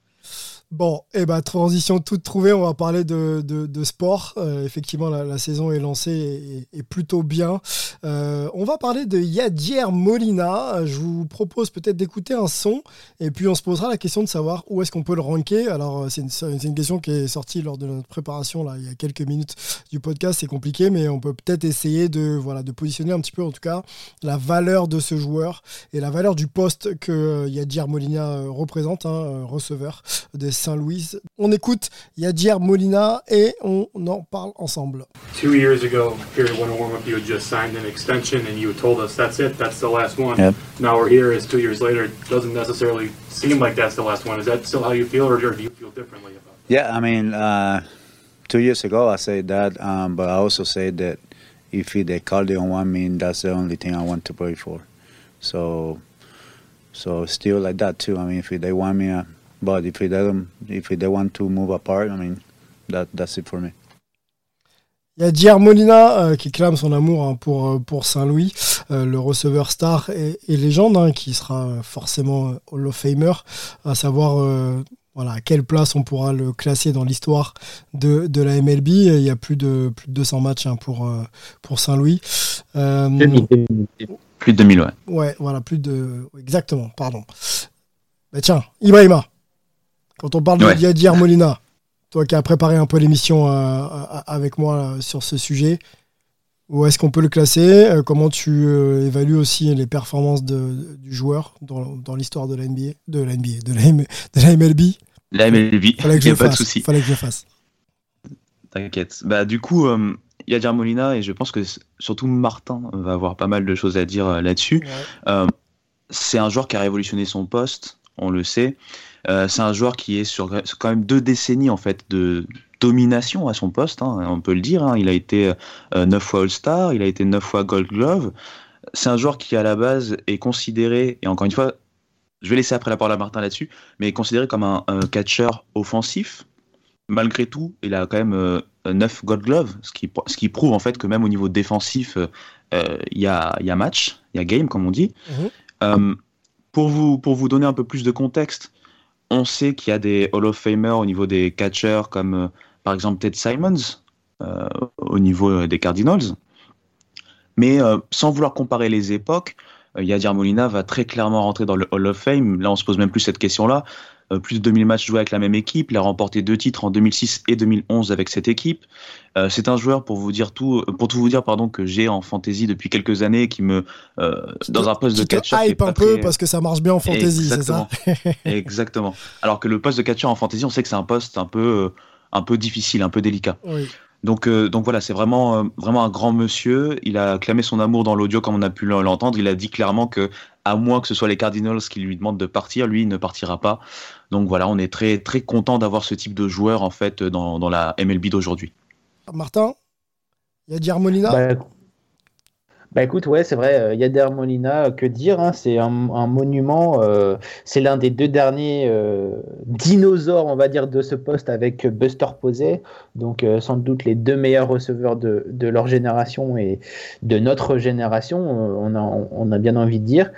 Bon, et eh ben, transition toute trouvée, on va parler de, de, sport. Euh, effectivement, la, saison est lancée et, plutôt bien. Euh, on va parler de Yadier Molina. Je vous propose peut-être d'écouter un son et puis on se posera la question de savoir où est-ce qu'on peut le ranker. Alors, euh, c'est une, une, question qui est sortie lors de notre préparation, là, il y a quelques minutes du podcast. C'est compliqué, mais on peut peut-être essayer de, voilà, de positionner un petit peu, en tout cas, la valeur de ce joueur et la valeur du poste que Yadier Molina représente, hein, receveur des Saint-Louis. On écoute Yadier Molina et on en parle ensemble. Two years ago, here at Warm-Up, you had just signed an extension and you told us that's it, that's the last one. Yep. Now we're here, it's two years later. It doesn't necessarily seem like that's the last one. Is that still how you feel, or do you feel differently about it? Yeah, I mean, uh, two years ago I said that, um, but I also said that if they call the on one mean that's the only thing I want to play for. So, so still like that too. I mean, if they want me, uh, But if they, if they want to move apart, I mean, that, that's it for me. Il y a Dier Molina euh, qui clame son amour hein, pour, euh, pour Saint-Louis, euh, le receveur star et, et légende, hein, qui sera forcément Hall of Famer, à savoir euh, voilà, à quelle place on pourra le classer dans l'histoire de, de la MLB. Il y a plus de, plus de 200 matchs hein, pour, pour Saint-Louis. Plus de 2000, ouais. Ouais, voilà, plus de. Exactement, pardon. Bah tiens, Ibrahima, quand on parle de Yadier Molina, toi qui as préparé un peu l'émission euh, avec moi sur ce sujet, où est-ce qu'on peut le classer euh, Comment tu euh, évalues aussi les performances de, du joueur dans, l'histoire de la NBA, de la NBA, de la, de la MLB La MLB, il n'y a pas de souci. Fallait que je fasse. T'inquiète. Bah, du coup, Yadier Molina, et je pense que surtout Martin va avoir pas mal de choses à dire là-dessus. c'est un joueur qui a révolutionné son poste, on le sait. Euh, c'est un joueur qui est sur, quand même deux décennies en fait de domination à son poste, hein, on peut le dire. Hein. Il a été euh, neuf fois All-Star, il a été neuf fois Gold Glove. C'est un joueur qui à la base est considéré, et encore une fois, je vais laisser après la parole à Martin là-dessus, mais est considéré comme un, catcher offensif. Malgré tout, il a quand même euh, neuf Gold Glove, ce qui, ce qui prouve en fait que même au niveau défensif, il y, a, y, a, match, il y a game comme on dit. Mhm. pour, vous, pour vous donner un peu plus de contexte, on sait qu'il y a des Hall of Famers au niveau des catchers, comme euh, par exemple Ted Simons, euh, au niveau euh, des Cardinals. Mais sans vouloir comparer les époques, Yadir Molina va très clairement rentrer dans le Hall of Fame. Là, on se pose même plus cette question-là. Euh, plus de 2000 matchs joués avec la même équipe. Il a remporté deux titres en 2006 et 2011 avec cette équipe. Euh, c'est un joueur pour vous dire tout, euh, pour tout vous dire pardon que j'ai en fantasy depuis quelques années, qui me dans un poste de catcher. hype un peu parce que ça marche bien en fantasy, c'est ça Exactement. Alors que le poste de catcher en fantasy, on sait que c'est un poste un peu un peu difficile, un peu délicat. Oui. Donc, donc voilà, c'est vraiment, vraiment un grand monsieur. Il a clamé son amour dans l'audio comme on a pu l'entendre. Il a dit clairement que, à moins que ce soit les Cardinals qui lui demandent de partir, lui il ne partira pas. Donc voilà, on est très très content d'avoir ce type de joueur en fait dans, dans la MLB d'aujourd'hui. Martin, il y a bah, bah, écoute, ouais, c'est vrai, euh, Yader Molina, euh, que dire, hein, c'est un, monument, euh, c'est l'un des deux derniers dinosaures, on va dire, de ce poste avec Buster Posey, donc sans doute les deux meilleurs receveurs de, leur génération et de notre génération, on a, on, a, bien envie de dire.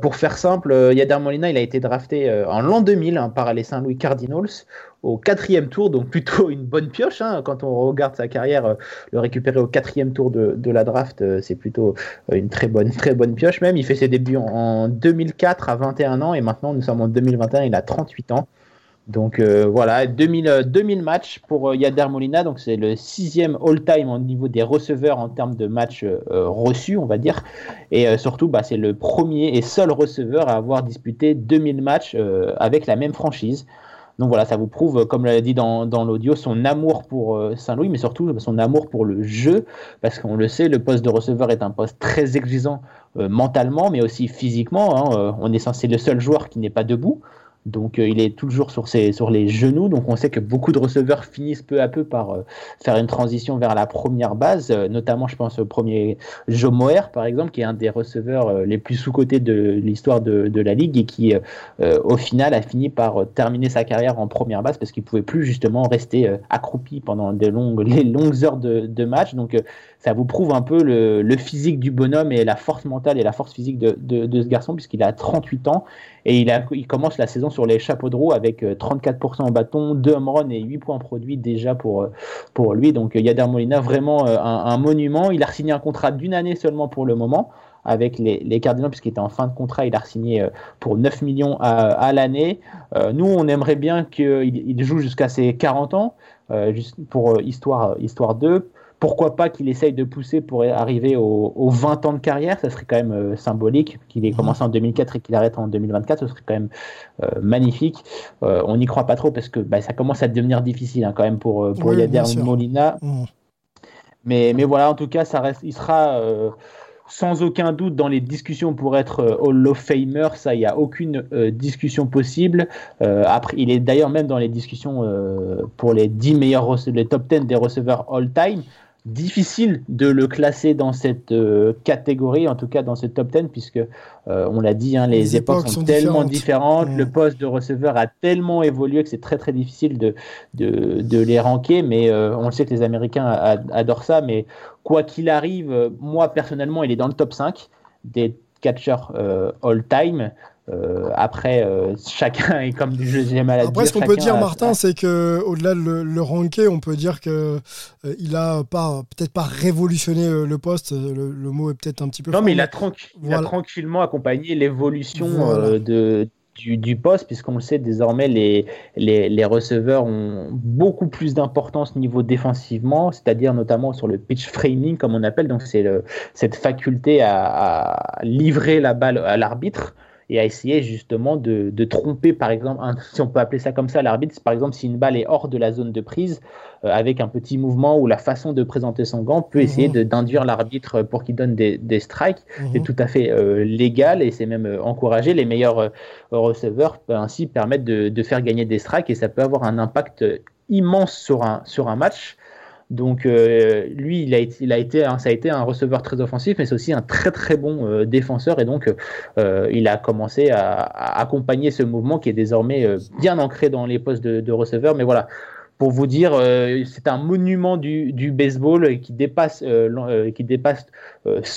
pour faire simple, Yader Molina, il a été drafté en l'an 2000 hein, par les Saint-Louis Cardinals, au quatrième tour, donc plutôt une bonne pioche. Hein, quand on regarde sa carrière, euh, le récupérer au quatrième tour de, la draft, euh, c'est plutôt euh, une très bonne, très bonne pioche même. Il fait ses débuts en 2004 à 21 ans et maintenant nous sommes en 2021, il a 38 ans. Donc voilà, 2000, 2000 matchs pour Yader Molina, donc c'est le sixième all-time au niveau des receveurs en termes de matchs reçus, on va dire. Et surtout, bah, c'est le premier et seul receveur à avoir disputé 2000 matchs avec la même franchise. Donc voilà, ça vous prouve, comme l'a dit dans, l'audio, son amour pour euh, Saint-Louis, mais surtout son amour pour le jeu, parce qu'on le sait, le poste de receveur est un poste très exigeant euh, mentalement, mais aussi physiquement. Hein. Euh, on est censé le seul joueur qui n'est pas debout. Donc euh, il est toujours sur, ses, sur les genoux. Donc on sait que beaucoup de receveurs finissent peu à peu par euh, faire une transition vers la première base. Euh, notamment, je pense au premier Joe Moer, par exemple, qui est un des receveurs les plus sous-cotés de l'histoire de, de, la ligue et qui, au final, a fini par terminer sa carrière en première base parce qu'il pouvait plus justement rester accroupi pendant des longues, les longues heures de, de match. Donc ça vous prouve un peu le, physique du bonhomme et la force mentale et la force physique de, ce garçon puisqu'il a 38 ans et il, commence la saison sur les chapeaux de roue avec 34% en bâton, 2 home et 8 points produits déjà pour, pour lui. Donc Yader Molina, vraiment un, monument. Il a signé un contrat d'une année seulement pour le moment avec les, les Cardinals, puisqu'il était en fin de contrat, il a signé euh, pour 9 millions à, l'année. Euh, nous, on aimerait bien qu'il joue jusqu'à ses 40 ans, euh, juste pour histoire, histoire 2 pourquoi pas qu'il essaye de pousser pour arriver aux, 20 ans de carrière, ça serait quand même symbolique, qu'il ait commencé en 2004 et qu'il arrête en 2024, ce serait quand même magnifique. on n'y croit pas trop parce que bah, ça commence à devenir difficile hein, quand même pour, pour Yader Molina. Mmh. Mais, mais voilà, en tout cas, ça reste, il sera sans aucun doute dans les discussions pour être euh, Hall of Famer, ça, il n'y a aucune euh, discussion possible. Euh, après, il est d'ailleurs même dans les discussions pour les 10 meilleurs, les top 10 des receveurs all-time difficile de le classer dans cette euh, catégorie, en tout cas dans ce top 10, puisque euh, on l'a dit, hein, les, époques, sont, tellement différentes, le poste de receveur a tellement évolué que c'est très très difficile de, de, les ranker, mais euh, on le sait que les Américains adorent ça, mais quoi qu'il arrive, moi personnellement, il est dans le top 5 des catcheurs all-time. Euh, après, euh, chacun est comme du jeu, j'ai mal Après, ce qu'on peut dire, Martin, c'est que au-delà de le, le, ranker, on peut dire que euh, il a pas, peut-être pas révolutionné le poste. Le, mot est peut-être un petit peu. Non, mais il a, il a, tranquillement accompagné l'évolution de, du, du, poste, puisqu'on le sait désormais, les, les, les receveurs ont beaucoup plus d'importance niveau défensivement, c'est-à-dire notamment sur le pitch framing, comme on appelle. Donc, c'est cette faculté à, à livrer la balle à l'arbitre et à essayer justement de, de tromper, par exemple, si on peut appeler ça comme ça, l'arbitre, par exemple, si une balle est hors de la zone de prise, euh, avec un petit mouvement ou la façon de présenter son gant, peut essayer mhm. d'induire l'arbitre pour qu'il donne des, des strikes. Mhm. C'est tout à fait euh, légal et c'est même euh, encouragé. Les meilleurs receveurs peuvent ainsi permettre de, de, faire gagner des strikes et ça peut avoir un impact immense sur un, sur un match. Donc euh, lui, il a, été, ça a été un receveur très offensif, mais c'est aussi un très très bon euh, défenseur. Et donc euh, il a commencé à, accompagner ce mouvement qui est désormais bien ancré dans les postes de, de receveur. Mais voilà, pour vous dire, euh, c'est un monument du, du, baseball qui dépasse, euh, euh, qui dépasse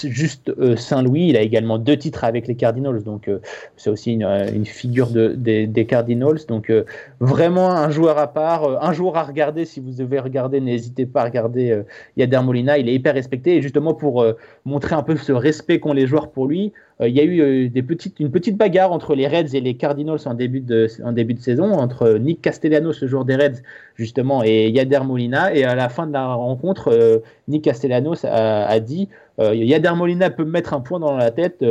juste Saint-Louis. Il a également deux titres avec les Cardinals, donc c'est aussi une, une, figure de, des, des Cardinals. Donc vraiment un joueur à part, un joueur à regarder. Si vous devez regarder, n'hésitez pas à regarder Yader Molina. Il est hyper respecté et justement pour montrer un peu ce respect qu'ont les joueurs pour lui. Euh, il y a eu euh, des petites, une petite bagarre entre les Reds et les Cardinals en début de, en début de saison, entre Nick Castellanos, le joueur des Reds, justement, et Yader Molina. Et à la fin de la rencontre, euh, Nick Castellanos a, dit Yader Molina peut me mettre un point dans la tête.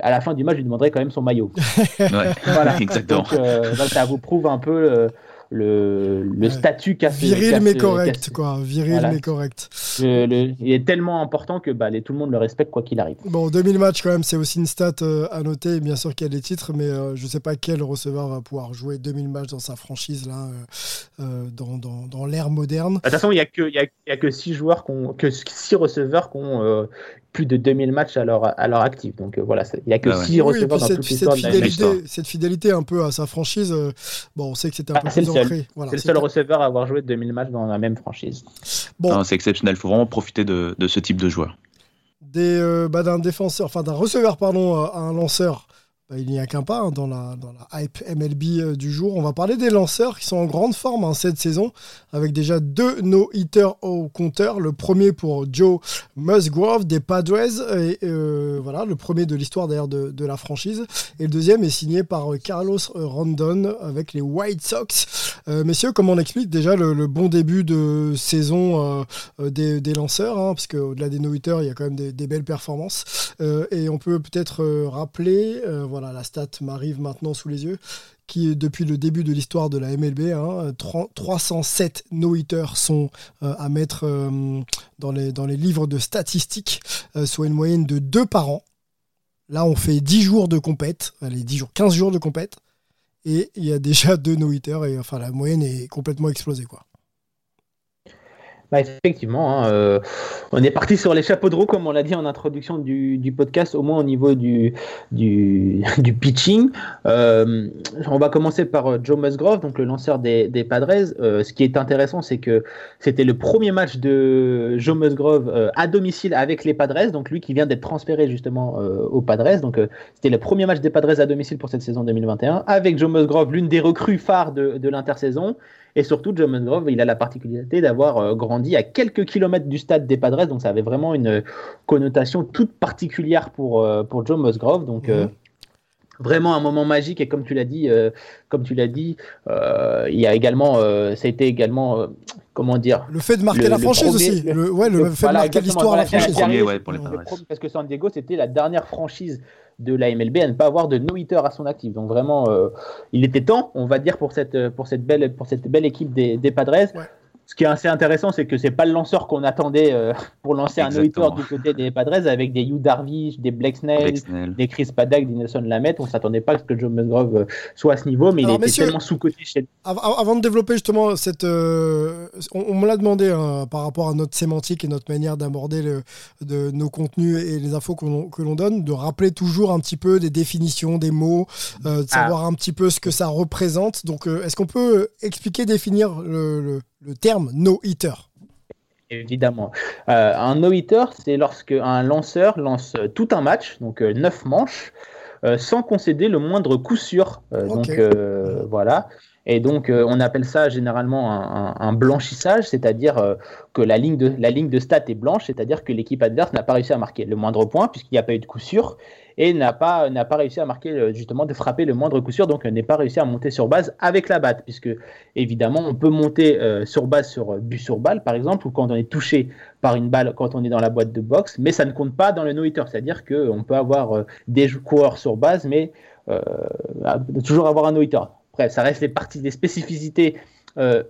à la fin du match, je lui demanderai quand même son maillot. voilà. Exactement. ça vous prouve un peu le, le statut qu'a Viril mais correct, quoi. Viril mais correct. il est tellement important que bah, les, tout le monde le respecte quoi qu'il arrive. Bon, 2000 matchs quand même, c'est aussi une stat euh, à noter. Bien sûr qu'il y a des titres, mais euh, je ne sais pas quel receveur va pouvoir jouer 2000 matchs dans sa franchise là, euh, dans, dans, dans l'ère moderne. De toute façon, il n'y a que, il y a, que 6 joueurs, que 6 receveurs qui ont plus de 2000 matchs à leur, à leur actif. Donc euh, voilà, il n'y a que 6 receveurs dans cette, toute cette fidélité, cette fidélité un peu à sa franchise, euh, bon, on sait que c'était un ah, peu plus ancré. Voilà, c'est le seul receveur à avoir joué 2000 matchs dans la même franchise. Bon. C'est exceptionnel, il faut vraiment profiter de, de, ce type de joueur. Euh, bah, d'un défenseur, enfin d'un receveur, pardon, à un lanceur bah, il n'y a qu'un pas hein, dans, la, dans la hype MLB euh, du jour. On va parler des lanceurs qui sont en grande forme hein, cette saison, avec déjà deux no-hitters au compteur. Le premier pour Joe Musgrove des Padres, et euh, voilà, le premier de l'histoire d'ailleurs de, la franchise. Et le deuxième est signé par euh, Carlos Rondon avec les White Sox. messieurs, comment on explique déjà le, bon début de saison des, lanceurs, hein, parce qu'au-delà des no-hitters, il y a quand même des belles performances. et on peut peut-être rappeler voilà, la stat m'arrive maintenant sous les yeux, qui depuis le début de l'histoire de la MLB, 307 hein, no-hitters sont euh, à mettre euh, dans, les, livres de statistiques, euh, soit une moyenne de 2 par an. Là, on fait 10 jours de compète, allez, 10 jours, 15 jours de compète, et il y a déjà deux no-hitters, et enfin la moyenne est complètement explosée, quoi. Bah, effectivement, hein, euh, on est parti sur les chapeaux de roue, comme on l'a dit en introduction du, podcast, au moins au niveau du, du, pitching. Euh, on va commencer par euh, Joe Musgrove, donc le lanceur des, des Padres. Ce qui est intéressant, c'est que c'était le premier match de Joe Musgrove à domicile avec les Padres, donc lui qui vient d'être transféré justement aux Padres. Donc c'était le premier match des Padres à domicile pour cette saison 2021, avec Joe Musgrove, l'une des recrues phares de, de l'intersaison. Et surtout, Joe Musgrove, il a la particularité d'avoir euh, grandi à quelques kilomètres du stade des Padres, donc ça avait vraiment une connotation toute particulière pour, euh, pour Joe Musgrove. Donc, euh, vraiment un moment magique et comme tu l'as dit, comme tu l'as dit, il y a également, ça a été également, comment dire, le fait de marquer la franchise aussi, le, ouais, le, fait de marquer l'histoire à la franchise. parce que San Diego, c'était la dernière franchise de la MLB à ne pas avoir de no-hitter à son actif. Donc vraiment, euh, il était temps, on va dire, pour cette, pour cette, belle, pour cette belle équipe des, des Padres. Ce qui est assez intéressant, c'est que c'est pas le lanceur qu'on attendait euh, pour lancer un no-hitter du côté des Padres avec des Hugh Darvish, des Blake Snell, des Chris Paddock, des Nelson Lamette. On s'attendait pas à ce que Joe Musgrove euh, soit à ce niveau, mais il était tellement sous-côté chez Avant de développer justement cette. Euh, on, me l'a demandé hein, par rapport à notre sémantique et notre manière d'aborder de, nos contenus et les infos que l'on donne, de rappeler toujours un petit peu des définitions, des mots, de savoir ah. un petit peu ce que ça représente. Donc, est-ce qu'on peut expliquer, définir le le terme no-hitter Évidemment. Euh, un no-hitter, c'est lorsque un lanceur lance tout un match, donc euh, neuf manches, euh, sans concéder le moindre coup sûr. Donc voilà. Et donc, on appelle ça généralement un, blanchissage, c'est-à-dire que la ligne, de, la ligne de stat est blanche, c'est-à-dire que l'équipe adverse n'a pas réussi à marquer le moindre point, puisqu'il n'y a pas eu de coup sûr et n'a pas, n'a pas réussi à marquer, euh, justement, de frapper le moindre coup sûr, donc euh, n'est pas réussi à monter sur base avec la batte, puisque évidemment, on peut monter euh, sur base sur but sur balle, par exemple, ou quand on est touché par une balle quand on est dans la boîte de boxe, mais ça ne compte pas dans le no-hitter, c'est-à-dire qu'on peut avoir des coureurs sur base, mais toujours avoir un no-hitter. Après, ça reste les parties, les spécificités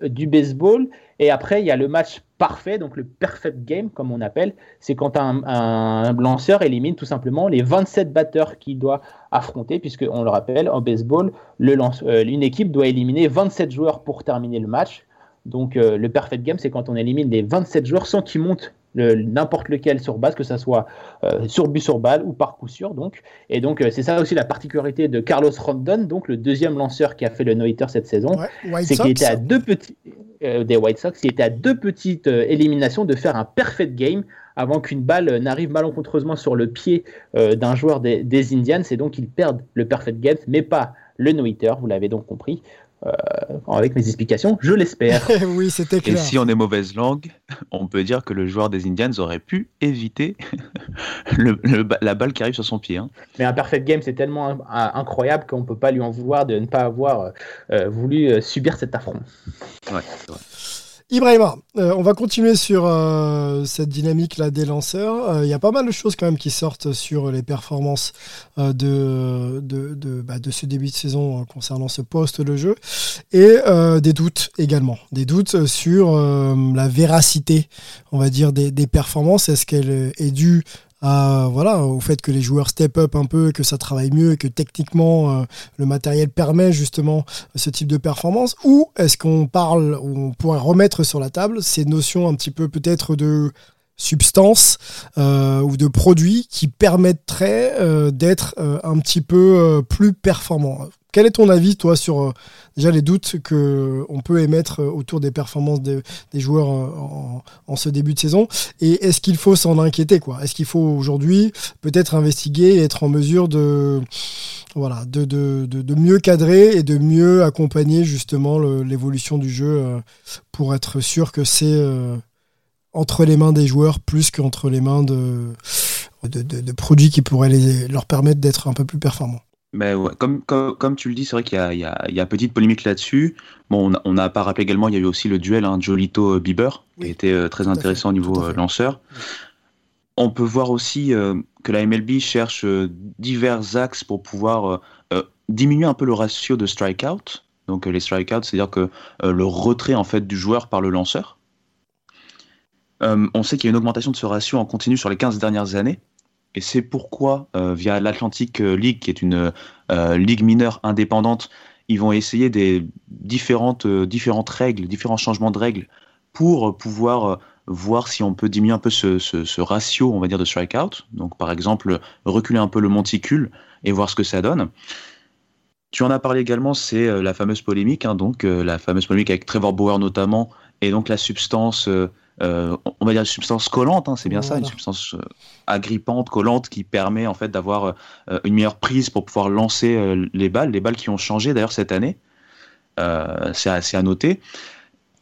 du baseball. Et après, il y a le match parfait, donc le perfect game, comme on appelle. C'est quand un, lanceur élimine tout simplement les 27 batteurs qu'il doit affronter, puisque on le rappelle, en baseball, euh, une équipe doit éliminer 27 joueurs pour terminer le match. Donc euh, le perfect game, c'est quand on élimine les 27 joueurs sans qu'ils montent n'importe lequel sur base, que ça soit euh, sur but sur balle ou par coup sûr. Donc. Et donc, c'est ça aussi la particularité de Carlos Rondon, donc le deuxième lanceur qui a fait le no-hitter cette saison. c'est qu'il était à deux petits. Euh, des White Sox, il était à deux petites euh, éliminations de faire un perfect game avant qu'une balle n'arrive malencontreusement sur le pied euh, d'un joueur des, Indians. C'est donc qu'ils perdent le perfect game, mais pas le no-hitter, vous l'avez donc compris. Avec mes explications, je l'espère. oui, c'était clair. Et si on est mauvaise langue, on peut dire que le joueur des Indians aurait pu éviter la balle qui arrive sur son pied. Hein. Mais un perfect game, c'est tellement incroyable qu'on ne peut pas lui en vouloir de ne pas avoir voulu subir cet affront. Ouais, Ibrahima, euh, on va continuer sur euh, cette dynamique-là des lanceurs. Euh, il y a pas mal de choses quand même qui sortent sur les performances de, de, bah, de, ce début de saison concernant ce poste de jeu et des doutes également. Des doutes sur la véracité, on va dire, des, des performances. Est-ce qu'elle est due voilà, au fait que les joueurs step up un peu, que ça travaille mieux, que techniquement euh, le matériel permet justement ce type de performance. Ou est-ce qu'on parle, ou on pourrait remettre sur la table ces notions un petit peu peut-être de substance euh, ou de produits qui permettraient euh, d'être un petit peu plus performants. Quel est ton avis, toi, sur euh, déjà les doutes qu'on peut émettre euh, autour des performances des joueurs euh, en, ce début de saison? Et est-ce qu'il faut s'en inquiéter quoi? Est-ce qu'il faut aujourd'hui peut-être investiguer et être en mesure de, voilà, de, de, de, mieux cadrer et de mieux accompagner justement l'évolution du jeu pour être sûr que c'est entre les mains des joueurs plus qu'entre les mains de, de, produits qui pourraient les, leur permettre d'être un peu plus performants mais comme, comme, tu le dis, c'est vrai qu'il y a, il y, y a petite polémique là-dessus. Bon, on n'a pas rappelé également, il y a eu aussi le duel hein, Jolito-Bieber, qui était euh, très intéressant au niveau euh, lanceur. On peut voir aussi euh, que la MLB cherche divers axes pour pouvoir diminuer un peu le ratio de strikeout. Donc les strikeouts, c'est-à-dire que le retrait en fait du joueur par le lanceur. On sait qu'il y a une augmentation de ce ratio en continu sur les 15 dernières années. Et c'est pourquoi, euh, via l'Atlantic euh, League, qui est une euh, ligue mineure indépendante, ils vont essayer des différentes, règles, différents changements de règles pour pouvoir voir si on peut diminuer un peu ce, ratio, on va dire, de strikeout. Donc, par exemple, reculer un peu le monticule et voir ce que ça donne. Tu en as parlé également, c'est euh, la fameuse polémique, hein, donc euh, la fameuse polémique avec Trevor Bauer notamment, et donc la substance, euh, on va dire une substance collante, hein, c'est bien ça, une substance agrippante, collante, qui permet en fait d'avoir une meilleure prise pour pouvoir lancer les balles, les balles qui ont changé d'ailleurs cette année, c'est assez à noter.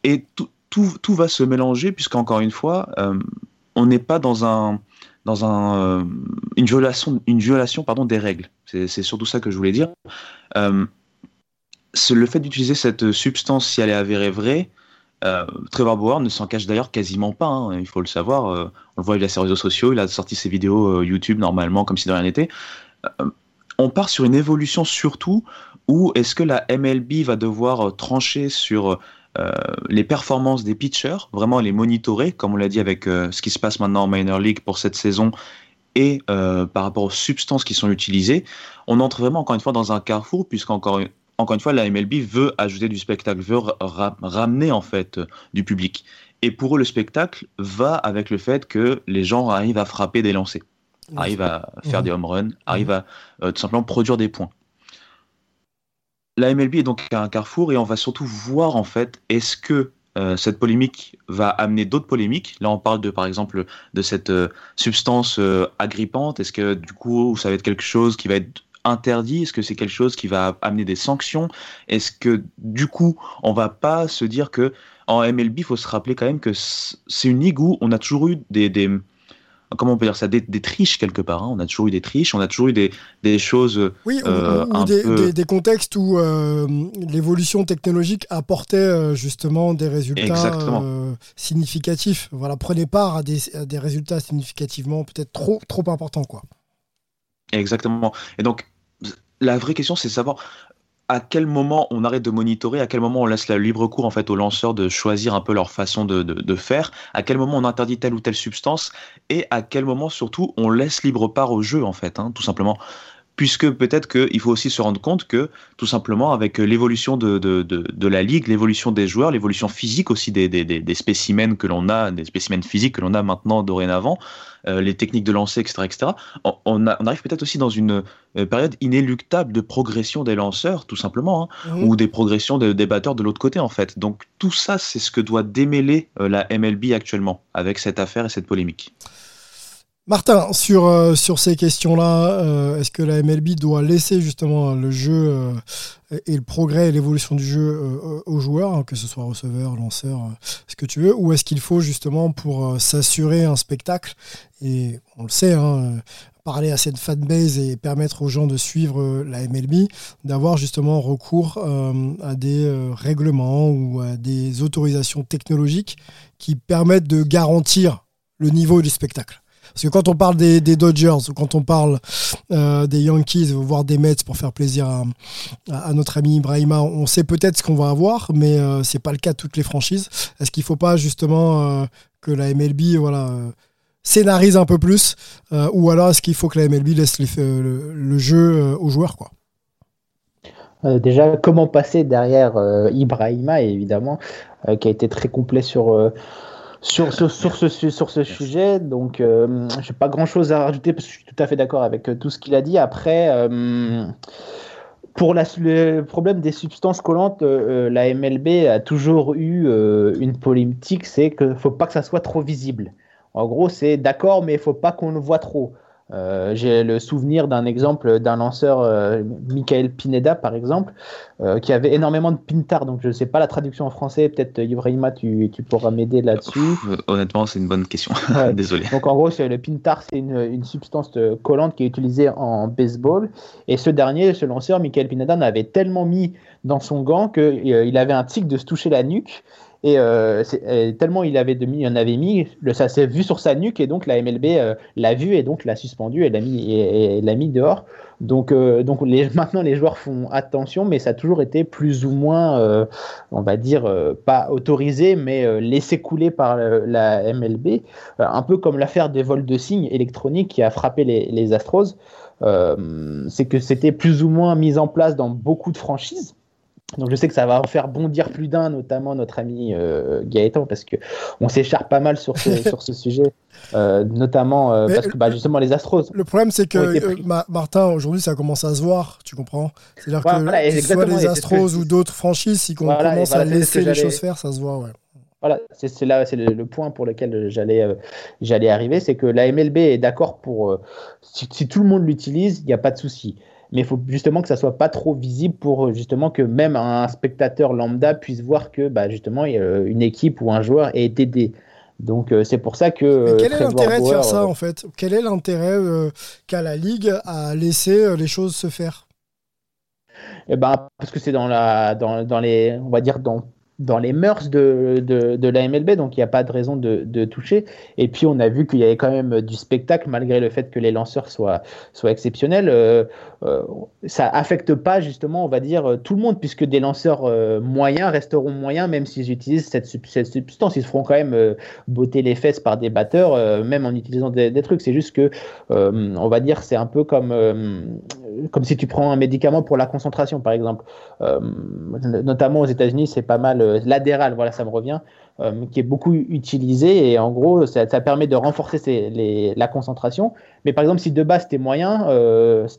Et tout, tout, va se mélanger, puisqu'encore une fois, euh, on n'est pas dans, un, dans un, euh, une violation, une violation pardon, des règles. C'est surtout ça que je voulais dire. Euh, le fait d'utiliser cette substance, si elle est avérée vraie, Trevor Bauer ne s'en cache d'ailleurs quasiment pas, hein, il faut le savoir. on le voit via ses réseaux sociaux, il a sorti ses vidéos YouTube normalement, comme si de rien n'était. on part sur une évolution surtout où est-ce que la MLB va devoir trancher sur euh, les performances des pitchers, vraiment les monitorer, comme on l'a dit avec euh, ce qui se passe maintenant en Minor League pour cette saison, et euh, par rapport aux substances qui sont utilisées, on entre vraiment encore une fois dans un carrefour, puisqu'encore encore une fois, la MLB veut ajouter du spectacle, veut ramener en fait du public. Et pour eux, le spectacle va avec le fait que les gens arrivent à frapper des lancers, arrivent à faire des home runs, arrivent à tout simplement produire des points la MLB est donc un carrefour et on va surtout voir en fait est-ce que euh, cette polémique va amener d'autres polémiques? Là, on parle de, par exemple, de cette euh, substance euh, agrippante. Est-ce que du coup, ça va être quelque chose qui va être interdit? Est-ce que c'est quelque chose qui va amener des sanctions? Est-ce que du coup, on va pas se dire que en MLB, il faut se rappeler quand même que c'est une ligue où on a toujours eu des, comment on peut dire ça, des, triches quelque part. Hein. On a toujours eu des triches, on a toujours eu des, des choses. Oui, ou, euh, des, contextes où euh, l'évolution technologique apportait euh, justement des résultats significatifs. Voilà, prenez part à des, des résultats significativement peut-être trop, trop importants. Quoi. Exactement. Et donc, la vraie question, c'est de savoir à quel moment on arrête de monitorer, à quel moment on laisse la libre cours en fait aux lanceurs de choisir un peu leur façon de, faire, à quel moment on interdit telle ou telle substance, et à quel moment surtout on laisse libre part au jeu en fait, hein, tout simplement puisque peut-être qu'il faut aussi se rendre compte que, tout simplement, avec l'évolution de, de, de, la ligue, l'évolution des joueurs, l'évolution physique aussi des, des, des spécimens que l'on a, des spécimens physiques que l'on a maintenant dorénavant, euh, les techniques de lancer, etc., etc., on, on, arrive peut-être aussi dans une euh, période inéluctable de progression des lanceurs, tout simplement, hein, ou des progressions des batteurs de l'autre côté, en fait. Donc tout ça, c'est ce que doit démêler euh, la MLB actuellement, avec cette affaire et cette polémique. Martin, sur, euh, sur ces questions-là, euh, est-ce que la MLB doit laisser justement le jeu euh, et le progrès et l'évolution du jeu aux joueurs, hein, que ce soit receveur, lanceur, ce que tu veux, ou est-ce qu'il faut justement pour s'assurer un spectacle, et on le sait, hein, parler à cette fanbase et permettre aux gens de suivre la MLB, d'avoir justement recours à des règlements ou à des autorisations technologiques qui permettent de garantir le niveau du spectacle parce que quand on parle des, Dodgers ou quand on parle euh, des Yankees, voire des Mets pour faire plaisir à, notre ami Ibrahima, on sait peut-être ce qu'on va avoir, mais euh, ce n'est pas le cas de toutes les franchises. Est-ce qu'il ne faut pas justement euh, que la MLB voilà, scénarise un peu plus ou alors est-ce qu'il faut que la MLB laisse le, jeu aux joueurs quoi? Déjà, comment passer derrière Ibrahima, évidemment, qui a été très complet sur, sur, ce, sur ce sujet. Donc, euh, je n'ai pas grand-chose à rajouter parce que je suis tout à fait d'accord avec euh, tout ce qu'il a dit. Après, euh, pour la, le problème des substances collantes, la MLB a toujours eu une politique, c'est qu'il ne faut pas que ça soit trop visible. En gros, c'est d'accord, mais il ne faut pas qu'on le voit trop. Euh, j'ai le souvenir d'un exemple d'un lanceur, euh, Michael Pineda par exemple, euh, qui avait énormément de pintar. Donc je ne sais pas la traduction en français, peut-être Ibrahima, tu, tu pourras m'aider là-dessus. Honnêtement, c'est une bonne question. Désolé. Donc en gros, le pintar, c'est une, une, substance collante qui est utilisée en baseball. Et ce dernier, ce lanceur, Michael Pineda, en avait tellement mis dans son gant qu'il avait un tic de se toucher la nuque. Et euh, tellement il avait de il en avait mis, ça s'est vu sur sa nuque et donc la MLB euh, l'a vu et donc l'a suspendu et l'a mis, et, mis dehors. Donc, euh, donc maintenant les joueurs font attention, mais ça a toujours été plus ou moins, on va dire, pas autorisé, mais laissé couler par la MLB. un peu comme l'affaire des vols de signes électroniques qui a frappé les Astros. c'est que c'était plus ou moins mis en place dans beaucoup de franchises Donc je sais que ça va en faire bondir plus d'un, notamment notre ami euh, Gaëtan, parce que on s'écharpe pas mal sur ce, sur ce sujet, euh, notamment euh, parce que bah, justement les Astros. Le problème c'est que Martin, aujourd'hui ça commence à se voir, tu comprends? C'est-à-dire que soit les Astros ou d'autres franchises, si on commence à laisser les choses faire, ça se voit, ouais. Voilà, c'est là, c'est le, point pour lequel j'allais j'allais arriver, c'est que la MLB est d'accord pour si, si, tout le monde l'utilise, il n'y a pas de souci mais il faut justement que ça soit pas trop visible pour euh, justement que même un spectateur lambda puisse voir que bah, justement euh, une équipe ou un joueur est aidé. Donc euh, c'est pour ça que. quel est l'intérêt de faire ça en fait? Quel est l'intérêt qu'a la ligue à laisser les choses se faire? Eh ben, parce que c'est dans la dans, dans les on va dire dans dans les mœurs de, de, de la MLB, donc il n'y a pas de raison de, de, toucher. Et puis on a vu qu'il y avait quand même du spectacle, malgré le fait que les lanceurs soient, soient exceptionnels. Euh, euh, ça affecte pas justement, on va dire, tout le monde, puisque des lanceurs euh, moyens resteront moyens, même s'ils utilisent cette, substance. Ils se feront quand même euh, botter les fesses par des batteurs, euh, même en utilisant des trucs. C'est juste que, on va dire, c'est un peu comme, comme si tu prends un médicament pour la concentration, par exemple. notamment aux États-Unis, c'est pas mal euh, l'adéral, voilà, ça me revient, euh, qui est beaucoup utilisé et en gros, ça, permet de renforcer les, la concentration. Mais par exemple, si de base t'es moyen, euh,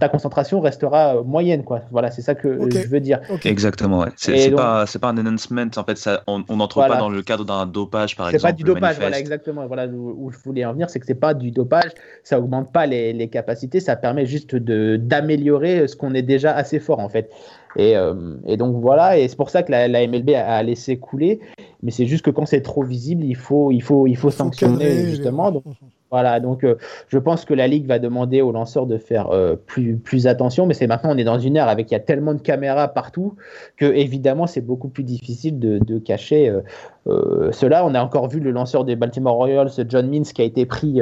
ta concentration restera moyenne, quoi. Voilà, c'est ça que je veux dire. Exactement, ouais. C'est pas, pas un enhancement, en fait, ça, on n'entre pas dans le cadre d'un dopage, par exemple. C'est pas du dopage, voilà, exactement. Voilà où, je voulais en venir, c'est que c'est pas du dopage, ça augmente pas les, les capacités, ça permet juste d'améliorer ce qu'on est déjà assez fort, en fait. Et, euh, et, donc voilà, et c'est pour ça que la, la MLB a, laissé couler. Mais c'est juste que quand c'est trop visible, il faut, il faut, il faut sanctionner justement. Donc, voilà, donc euh, je pense que la Ligue va demander aux lanceurs de faire euh, plus, plus attention, mais c'est maintenant, on est dans une ère avec il y a tellement de caméras partout que évidemment c'est beaucoup plus difficile de, de cacher euh, cela. On a encore vu le lanceur des Baltimore Royals, John Means, qui a été pris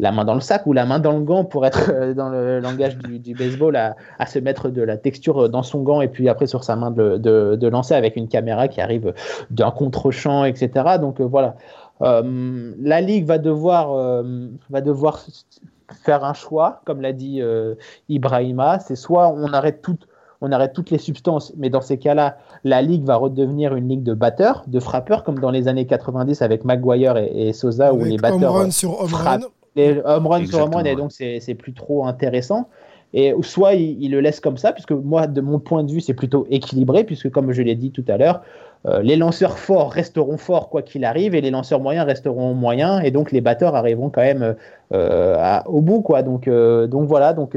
la main dans le sac ou la main dans le gant pour être dans le langage du, du baseball à, à, se mettre de la texture dans son gant et puis après sur sa main de, de, de lancer avec une caméra qui arrive d'un contre-champ, etc. Donc voilà. Euh, la Ligue va devoir, euh, va devoir faire un choix, comme l'a dit euh, Ibrahima. C'est soit on arrête, tout, on arrête toutes les substances, mais dans ces cas-là, la Ligue va redevenir une ligue de batteurs, de frappeurs, comme dans les années 90 avec Maguire et, Sosa, où les batteurs home sur home frappent. Les home run sur home run, et donc c'est plus trop intéressant. Et soit il, il, le laisse comme ça, puisque moi, de mon point de vue, c'est plutôt équilibré, puisque comme je l'ai dit tout à l'heure, euh, les lanceurs forts resteront forts quoi qu'il arrive et les lanceurs moyens resteront moyens et donc les batteurs arriveront quand même euh, au bout quoi. Donc, euh, donc voilà. Donc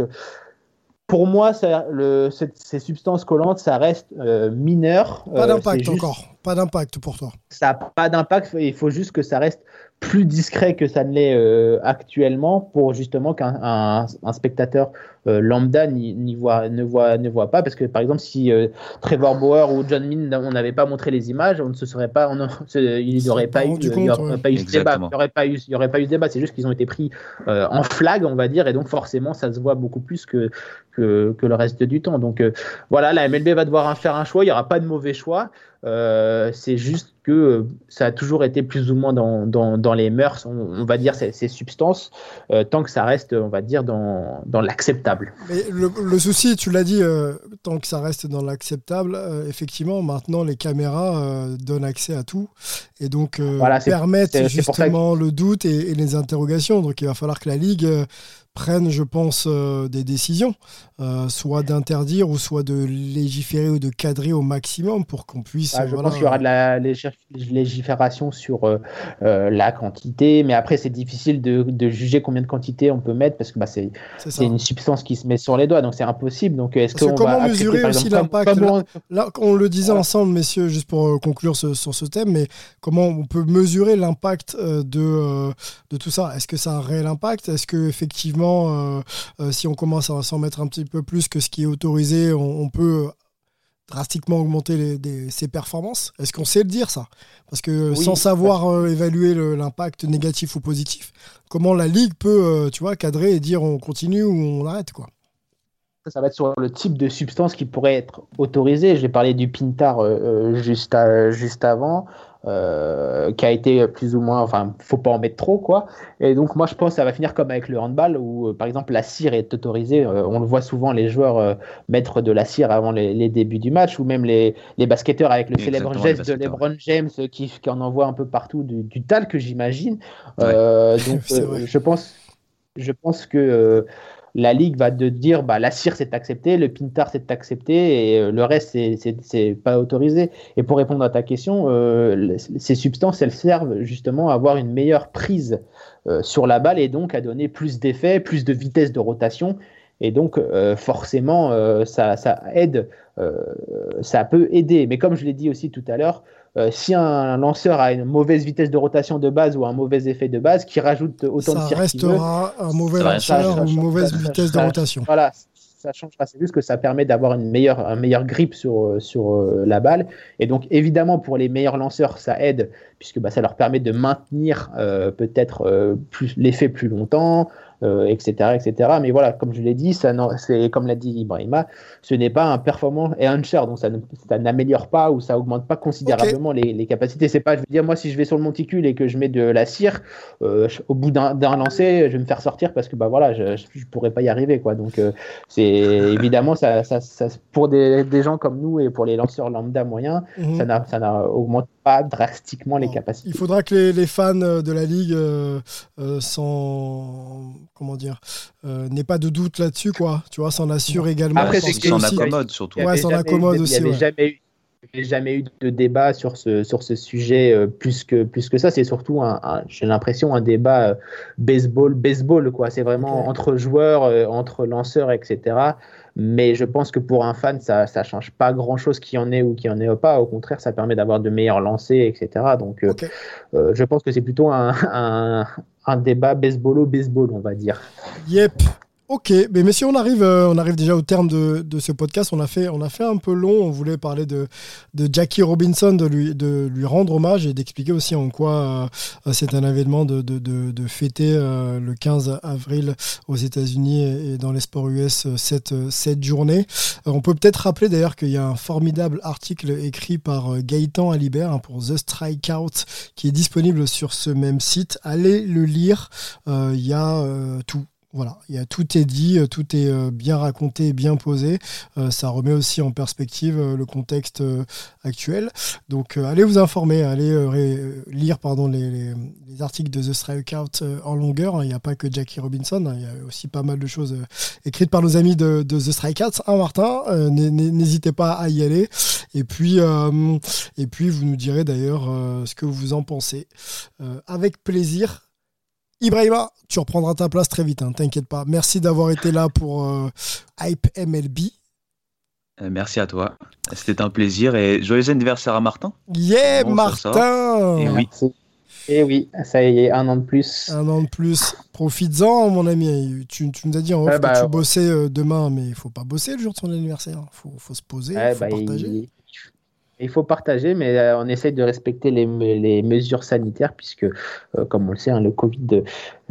pour moi, ça, le, ces substances collantes, ça reste mineur. Pas d'impact encore. Pas d'impact pour toi. Ça n'a pas d'impact. Il faut juste que ça reste plus discret que ça ne l'est euh, actuellement pour justement qu'un un, spectateur lambda n'y voit, ne, voit, ne voit pas. Parce que par exemple, si euh, Trevor Bauer ou John Min, on n'avait pas montré les images, on ne se serait pas, on, il n'y aurait pas, eu, il aurait pas eu ce débat. Il n'y aurait pas eu, il y aurait pas eu ce débat. C'est juste qu'ils ont été pris en flag, on va dire, et donc forcément, ça se voit beaucoup plus que, que, que le reste du temps. Donc voilà, la MLB va devoir faire un choix. Il n'y aura pas de mauvais choix. Euh, c'est juste que euh, ça a toujours été plus ou moins dans, dans, dans les mœurs, on, va dire, ces, ces substances, euh, tant que ça reste, on va dire, dans, dans l'acceptable. Mais le, souci, tu l'as dit, tant que ça reste dans l'acceptable, effectivement, maintenant, les caméras donnent accès à tout et donc permettent justement le doute et, et, les interrogations. Donc il va falloir que la Ligue prennent, je pense, euh, des décisions, euh, soit d'interdire ou soit de légiférer ou de cadrer au maximum pour qu'on puisse. Ah, je pense qu'il y aura de la légifération sur euh, la quantité, mais après c'est difficile de, de, juger combien de quantité on peut mettre parce que bah, c'est une substance qui se met sur les doigts, donc c'est impossible. Donc est-ce que comment mesurer aussi l'impact là, on le disait ensemble, messieurs, juste pour conclure sur ce thème, mais comment on peut mesurer l'impact de, de tout ça? Est-ce que ça a un réel impact? Est-ce que effectivement euh, euh, si on commence à s'en mettre un petit peu plus que ce qui est autorisé, on, peut drastiquement augmenter ses performances Est-ce qu'on sait le dire ça? Parce que sans savoir euh, évaluer l'impact négatif ou positif, comment la ligue peut, tu vois, cadrer et dire on continue ou on arrête quoi? Ça va être sur le type de substance qui pourrait être autorisé. J'ai parlé du pintar juste, juste avant. Euh, qui a été plus ou moins, enfin, faut pas en mettre trop, quoi. Et donc, moi, je pense que ça va finir comme avec le handball, où, euh, par exemple, la cire est autorisée. Euh, on le voit souvent, les joueurs mettre de la cire avant les, débuts du match, ou même les, les basketteurs avec le célèbre geste de LeBron James qui, qui, en envoie un peu partout du, du talc, j'imagine. donc, je pense, je pense que la Ligue va de dire bah, la cire c'est accepté, le pintar c'est accepté et euh, le reste c'est pas autorisé. Et pour répondre à ta question, euh, ces substances elles servent justement à avoir une meilleure prise euh, sur la balle et donc à donner plus d'effet, plus de vitesse de rotation. Et donc forcément ça, ça, aide, ça peut aider. Mais comme je l'ai dit aussi tout à l'heure, euh, si un lanceur a une mauvaise vitesse de rotation de base ou un mauvais effet de base, qui rajoute autant de tir restera un mauvais lanceur ou une mauvaise vitesse de rotation. Voilà, ça changera. C'est juste que ça permet d'avoir une meilleure, un meilleur grip sur, euh, sur euh, la balle. Et donc, évidemment, pour les meilleurs lanceurs, ça aide, puisque bah, ça leur permet de maintenir peut-être l'effet plus longtemps, euh, etc. Mais voilà, comme je l'ai dit, ça c'est comme l'a dit Ibrahima, ce n'est pas un performant et un cher, donc ça, n'améliore pas ou ça augmente pas considérablement les, capacités. C'est pas, je veux dire, moi si je vais sur le monticule et que je mets de la cire, euh, au bout d'un lancer, je vais me faire sortir parce que bah voilà, je, je pourrais pas y arriver quoi. Donc euh, c'est évidemment ça, ça, pour des, des, gens comme nous et pour les lanceurs lambda moyens, mhm. ça ça n'a augmente pas drastiquement les capacités. Il faudra que les, les fans de la ligue sans comment dire, euh, n'ait pas de doute là-dessus, quoi. Tu vois, s'en assure également. Après, c'est s'en accommode surtout. Ouais, s'en accommode aussi. Il n'y avait jamais eu jamais eu de débat sur ce, sur ce sujet euh, plus, que, plus que ça. C'est surtout, un, j'ai l'impression, un débat euh, baseball, baseball, quoi. C'est vraiment entre joueurs, entre lanceurs, etc. Mais je pense que pour un fan, ça ne change pas grand-chose qu'il y en ait ou qu'il n'y en ait pas. Au contraire, ça permet d'avoir de meilleurs lancers, etc. Donc, je pense que c'est plutôt un, un débat baseball-baseball, on va dire. Yep. Ok, mais messieurs, on arrive, euh, on arrive déjà au terme de, ce podcast. On a, fait, on a fait un peu long. On voulait parler de, Jackie Robinson, de lui, de lui rendre hommage et d'expliquer aussi en quoi euh, c'est un événement de, fêter euh, le 15 avril aux États-Unis et, dans les sports US cette, cette journée. on peut peut-être rappeler d'ailleurs qu'il y a un formidable article écrit par Gaëtan Alibert hein, pour The Strikeout qui est disponible sur ce même site. Allez le lire. Il y a tout voilà, il y a, tout est dit, euh, tout est euh, bien raconté, bien posé. Euh, ça remet aussi en perspective le contexte actuel. Donc allez vous informer, allez lire pardon, les, articles de The Strikeout en longueur. Hein. Il n'y a pas que Jackie Robinson, hein. il y a aussi pas mal de choses écrites par nos amis de, The Strikeout. Hein, Martin, n'hésitez pas à y aller. Et puis, et puis vous nous direz d'ailleurs ce que vous en pensez. avec plaisir. Ibrahima, tu reprendras ta place très vite, hein, t'inquiète pas. Merci d'avoir été là pour euh, Hype MLB. Euh, merci à toi. C'était un plaisir et joyeux anniversaire à Martin. Yeah, Martin Et oui. Et oui, ça y est, un an de plus. Un an de plus. Profites-en, mon ami. Tu, nous as dit en off que bah, tu bossais euh, demain, mais il faut pas bosser le jour de son anniversaire. Il faut, se poser, il faut bah, partager. Il faut partager, mais euh, on essaye de respecter les, mesures sanitaires, puisque, euh, comme on le sait, hein, le Covid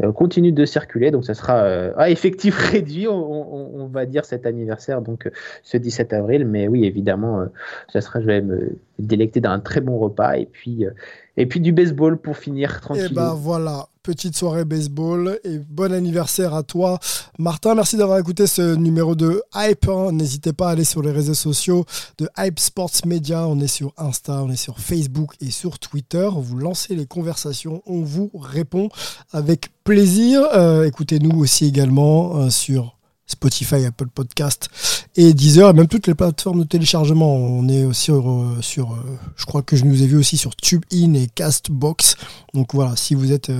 euh, continue de circuler. Donc, ça sera à effectif réduit, on, va dire, cet anniversaire, donc ce 17 avril. Mais oui, évidemment, ça sera, je vais me délecter d'un très bon repas. Et puis, et puis du baseball pour finir tranquille. Et ben voilà, petite soirée baseball et bon anniversaire à toi. Martin, merci d'avoir écouté ce numéro de Hype. Hein. N'hésitez pas à aller sur les réseaux sociaux de Hype Sports Media. On est sur Insta, on est sur Facebook et sur Twitter. Vous lancez les conversations, on vous répond avec plaisir. Euh, écoutez-nous aussi également euh, sur Spotify, Apple Podcast et Deezer, et même toutes les plateformes de téléchargement. On est aussi sur, euh, sur euh, je crois que je nous ai vu aussi sur TubeIn et Castbox. Donc voilà, si vous êtes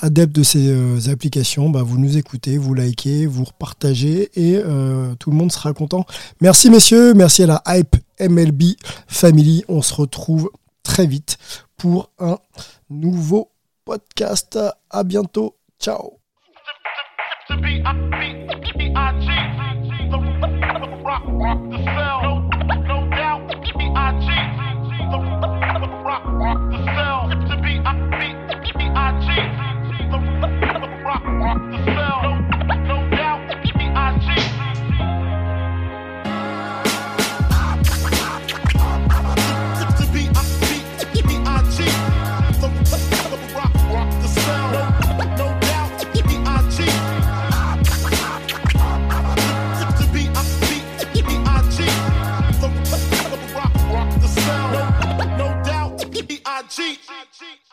adepte de ces applications, bah, vous nous écoutez, vous likez, vous repartagez et tout le monde sera content. Merci messieurs, merci à la Hype MLB Family. On se retrouve très vite pour un nouveau podcast. À bientôt. Ciao. cheat. I cheat.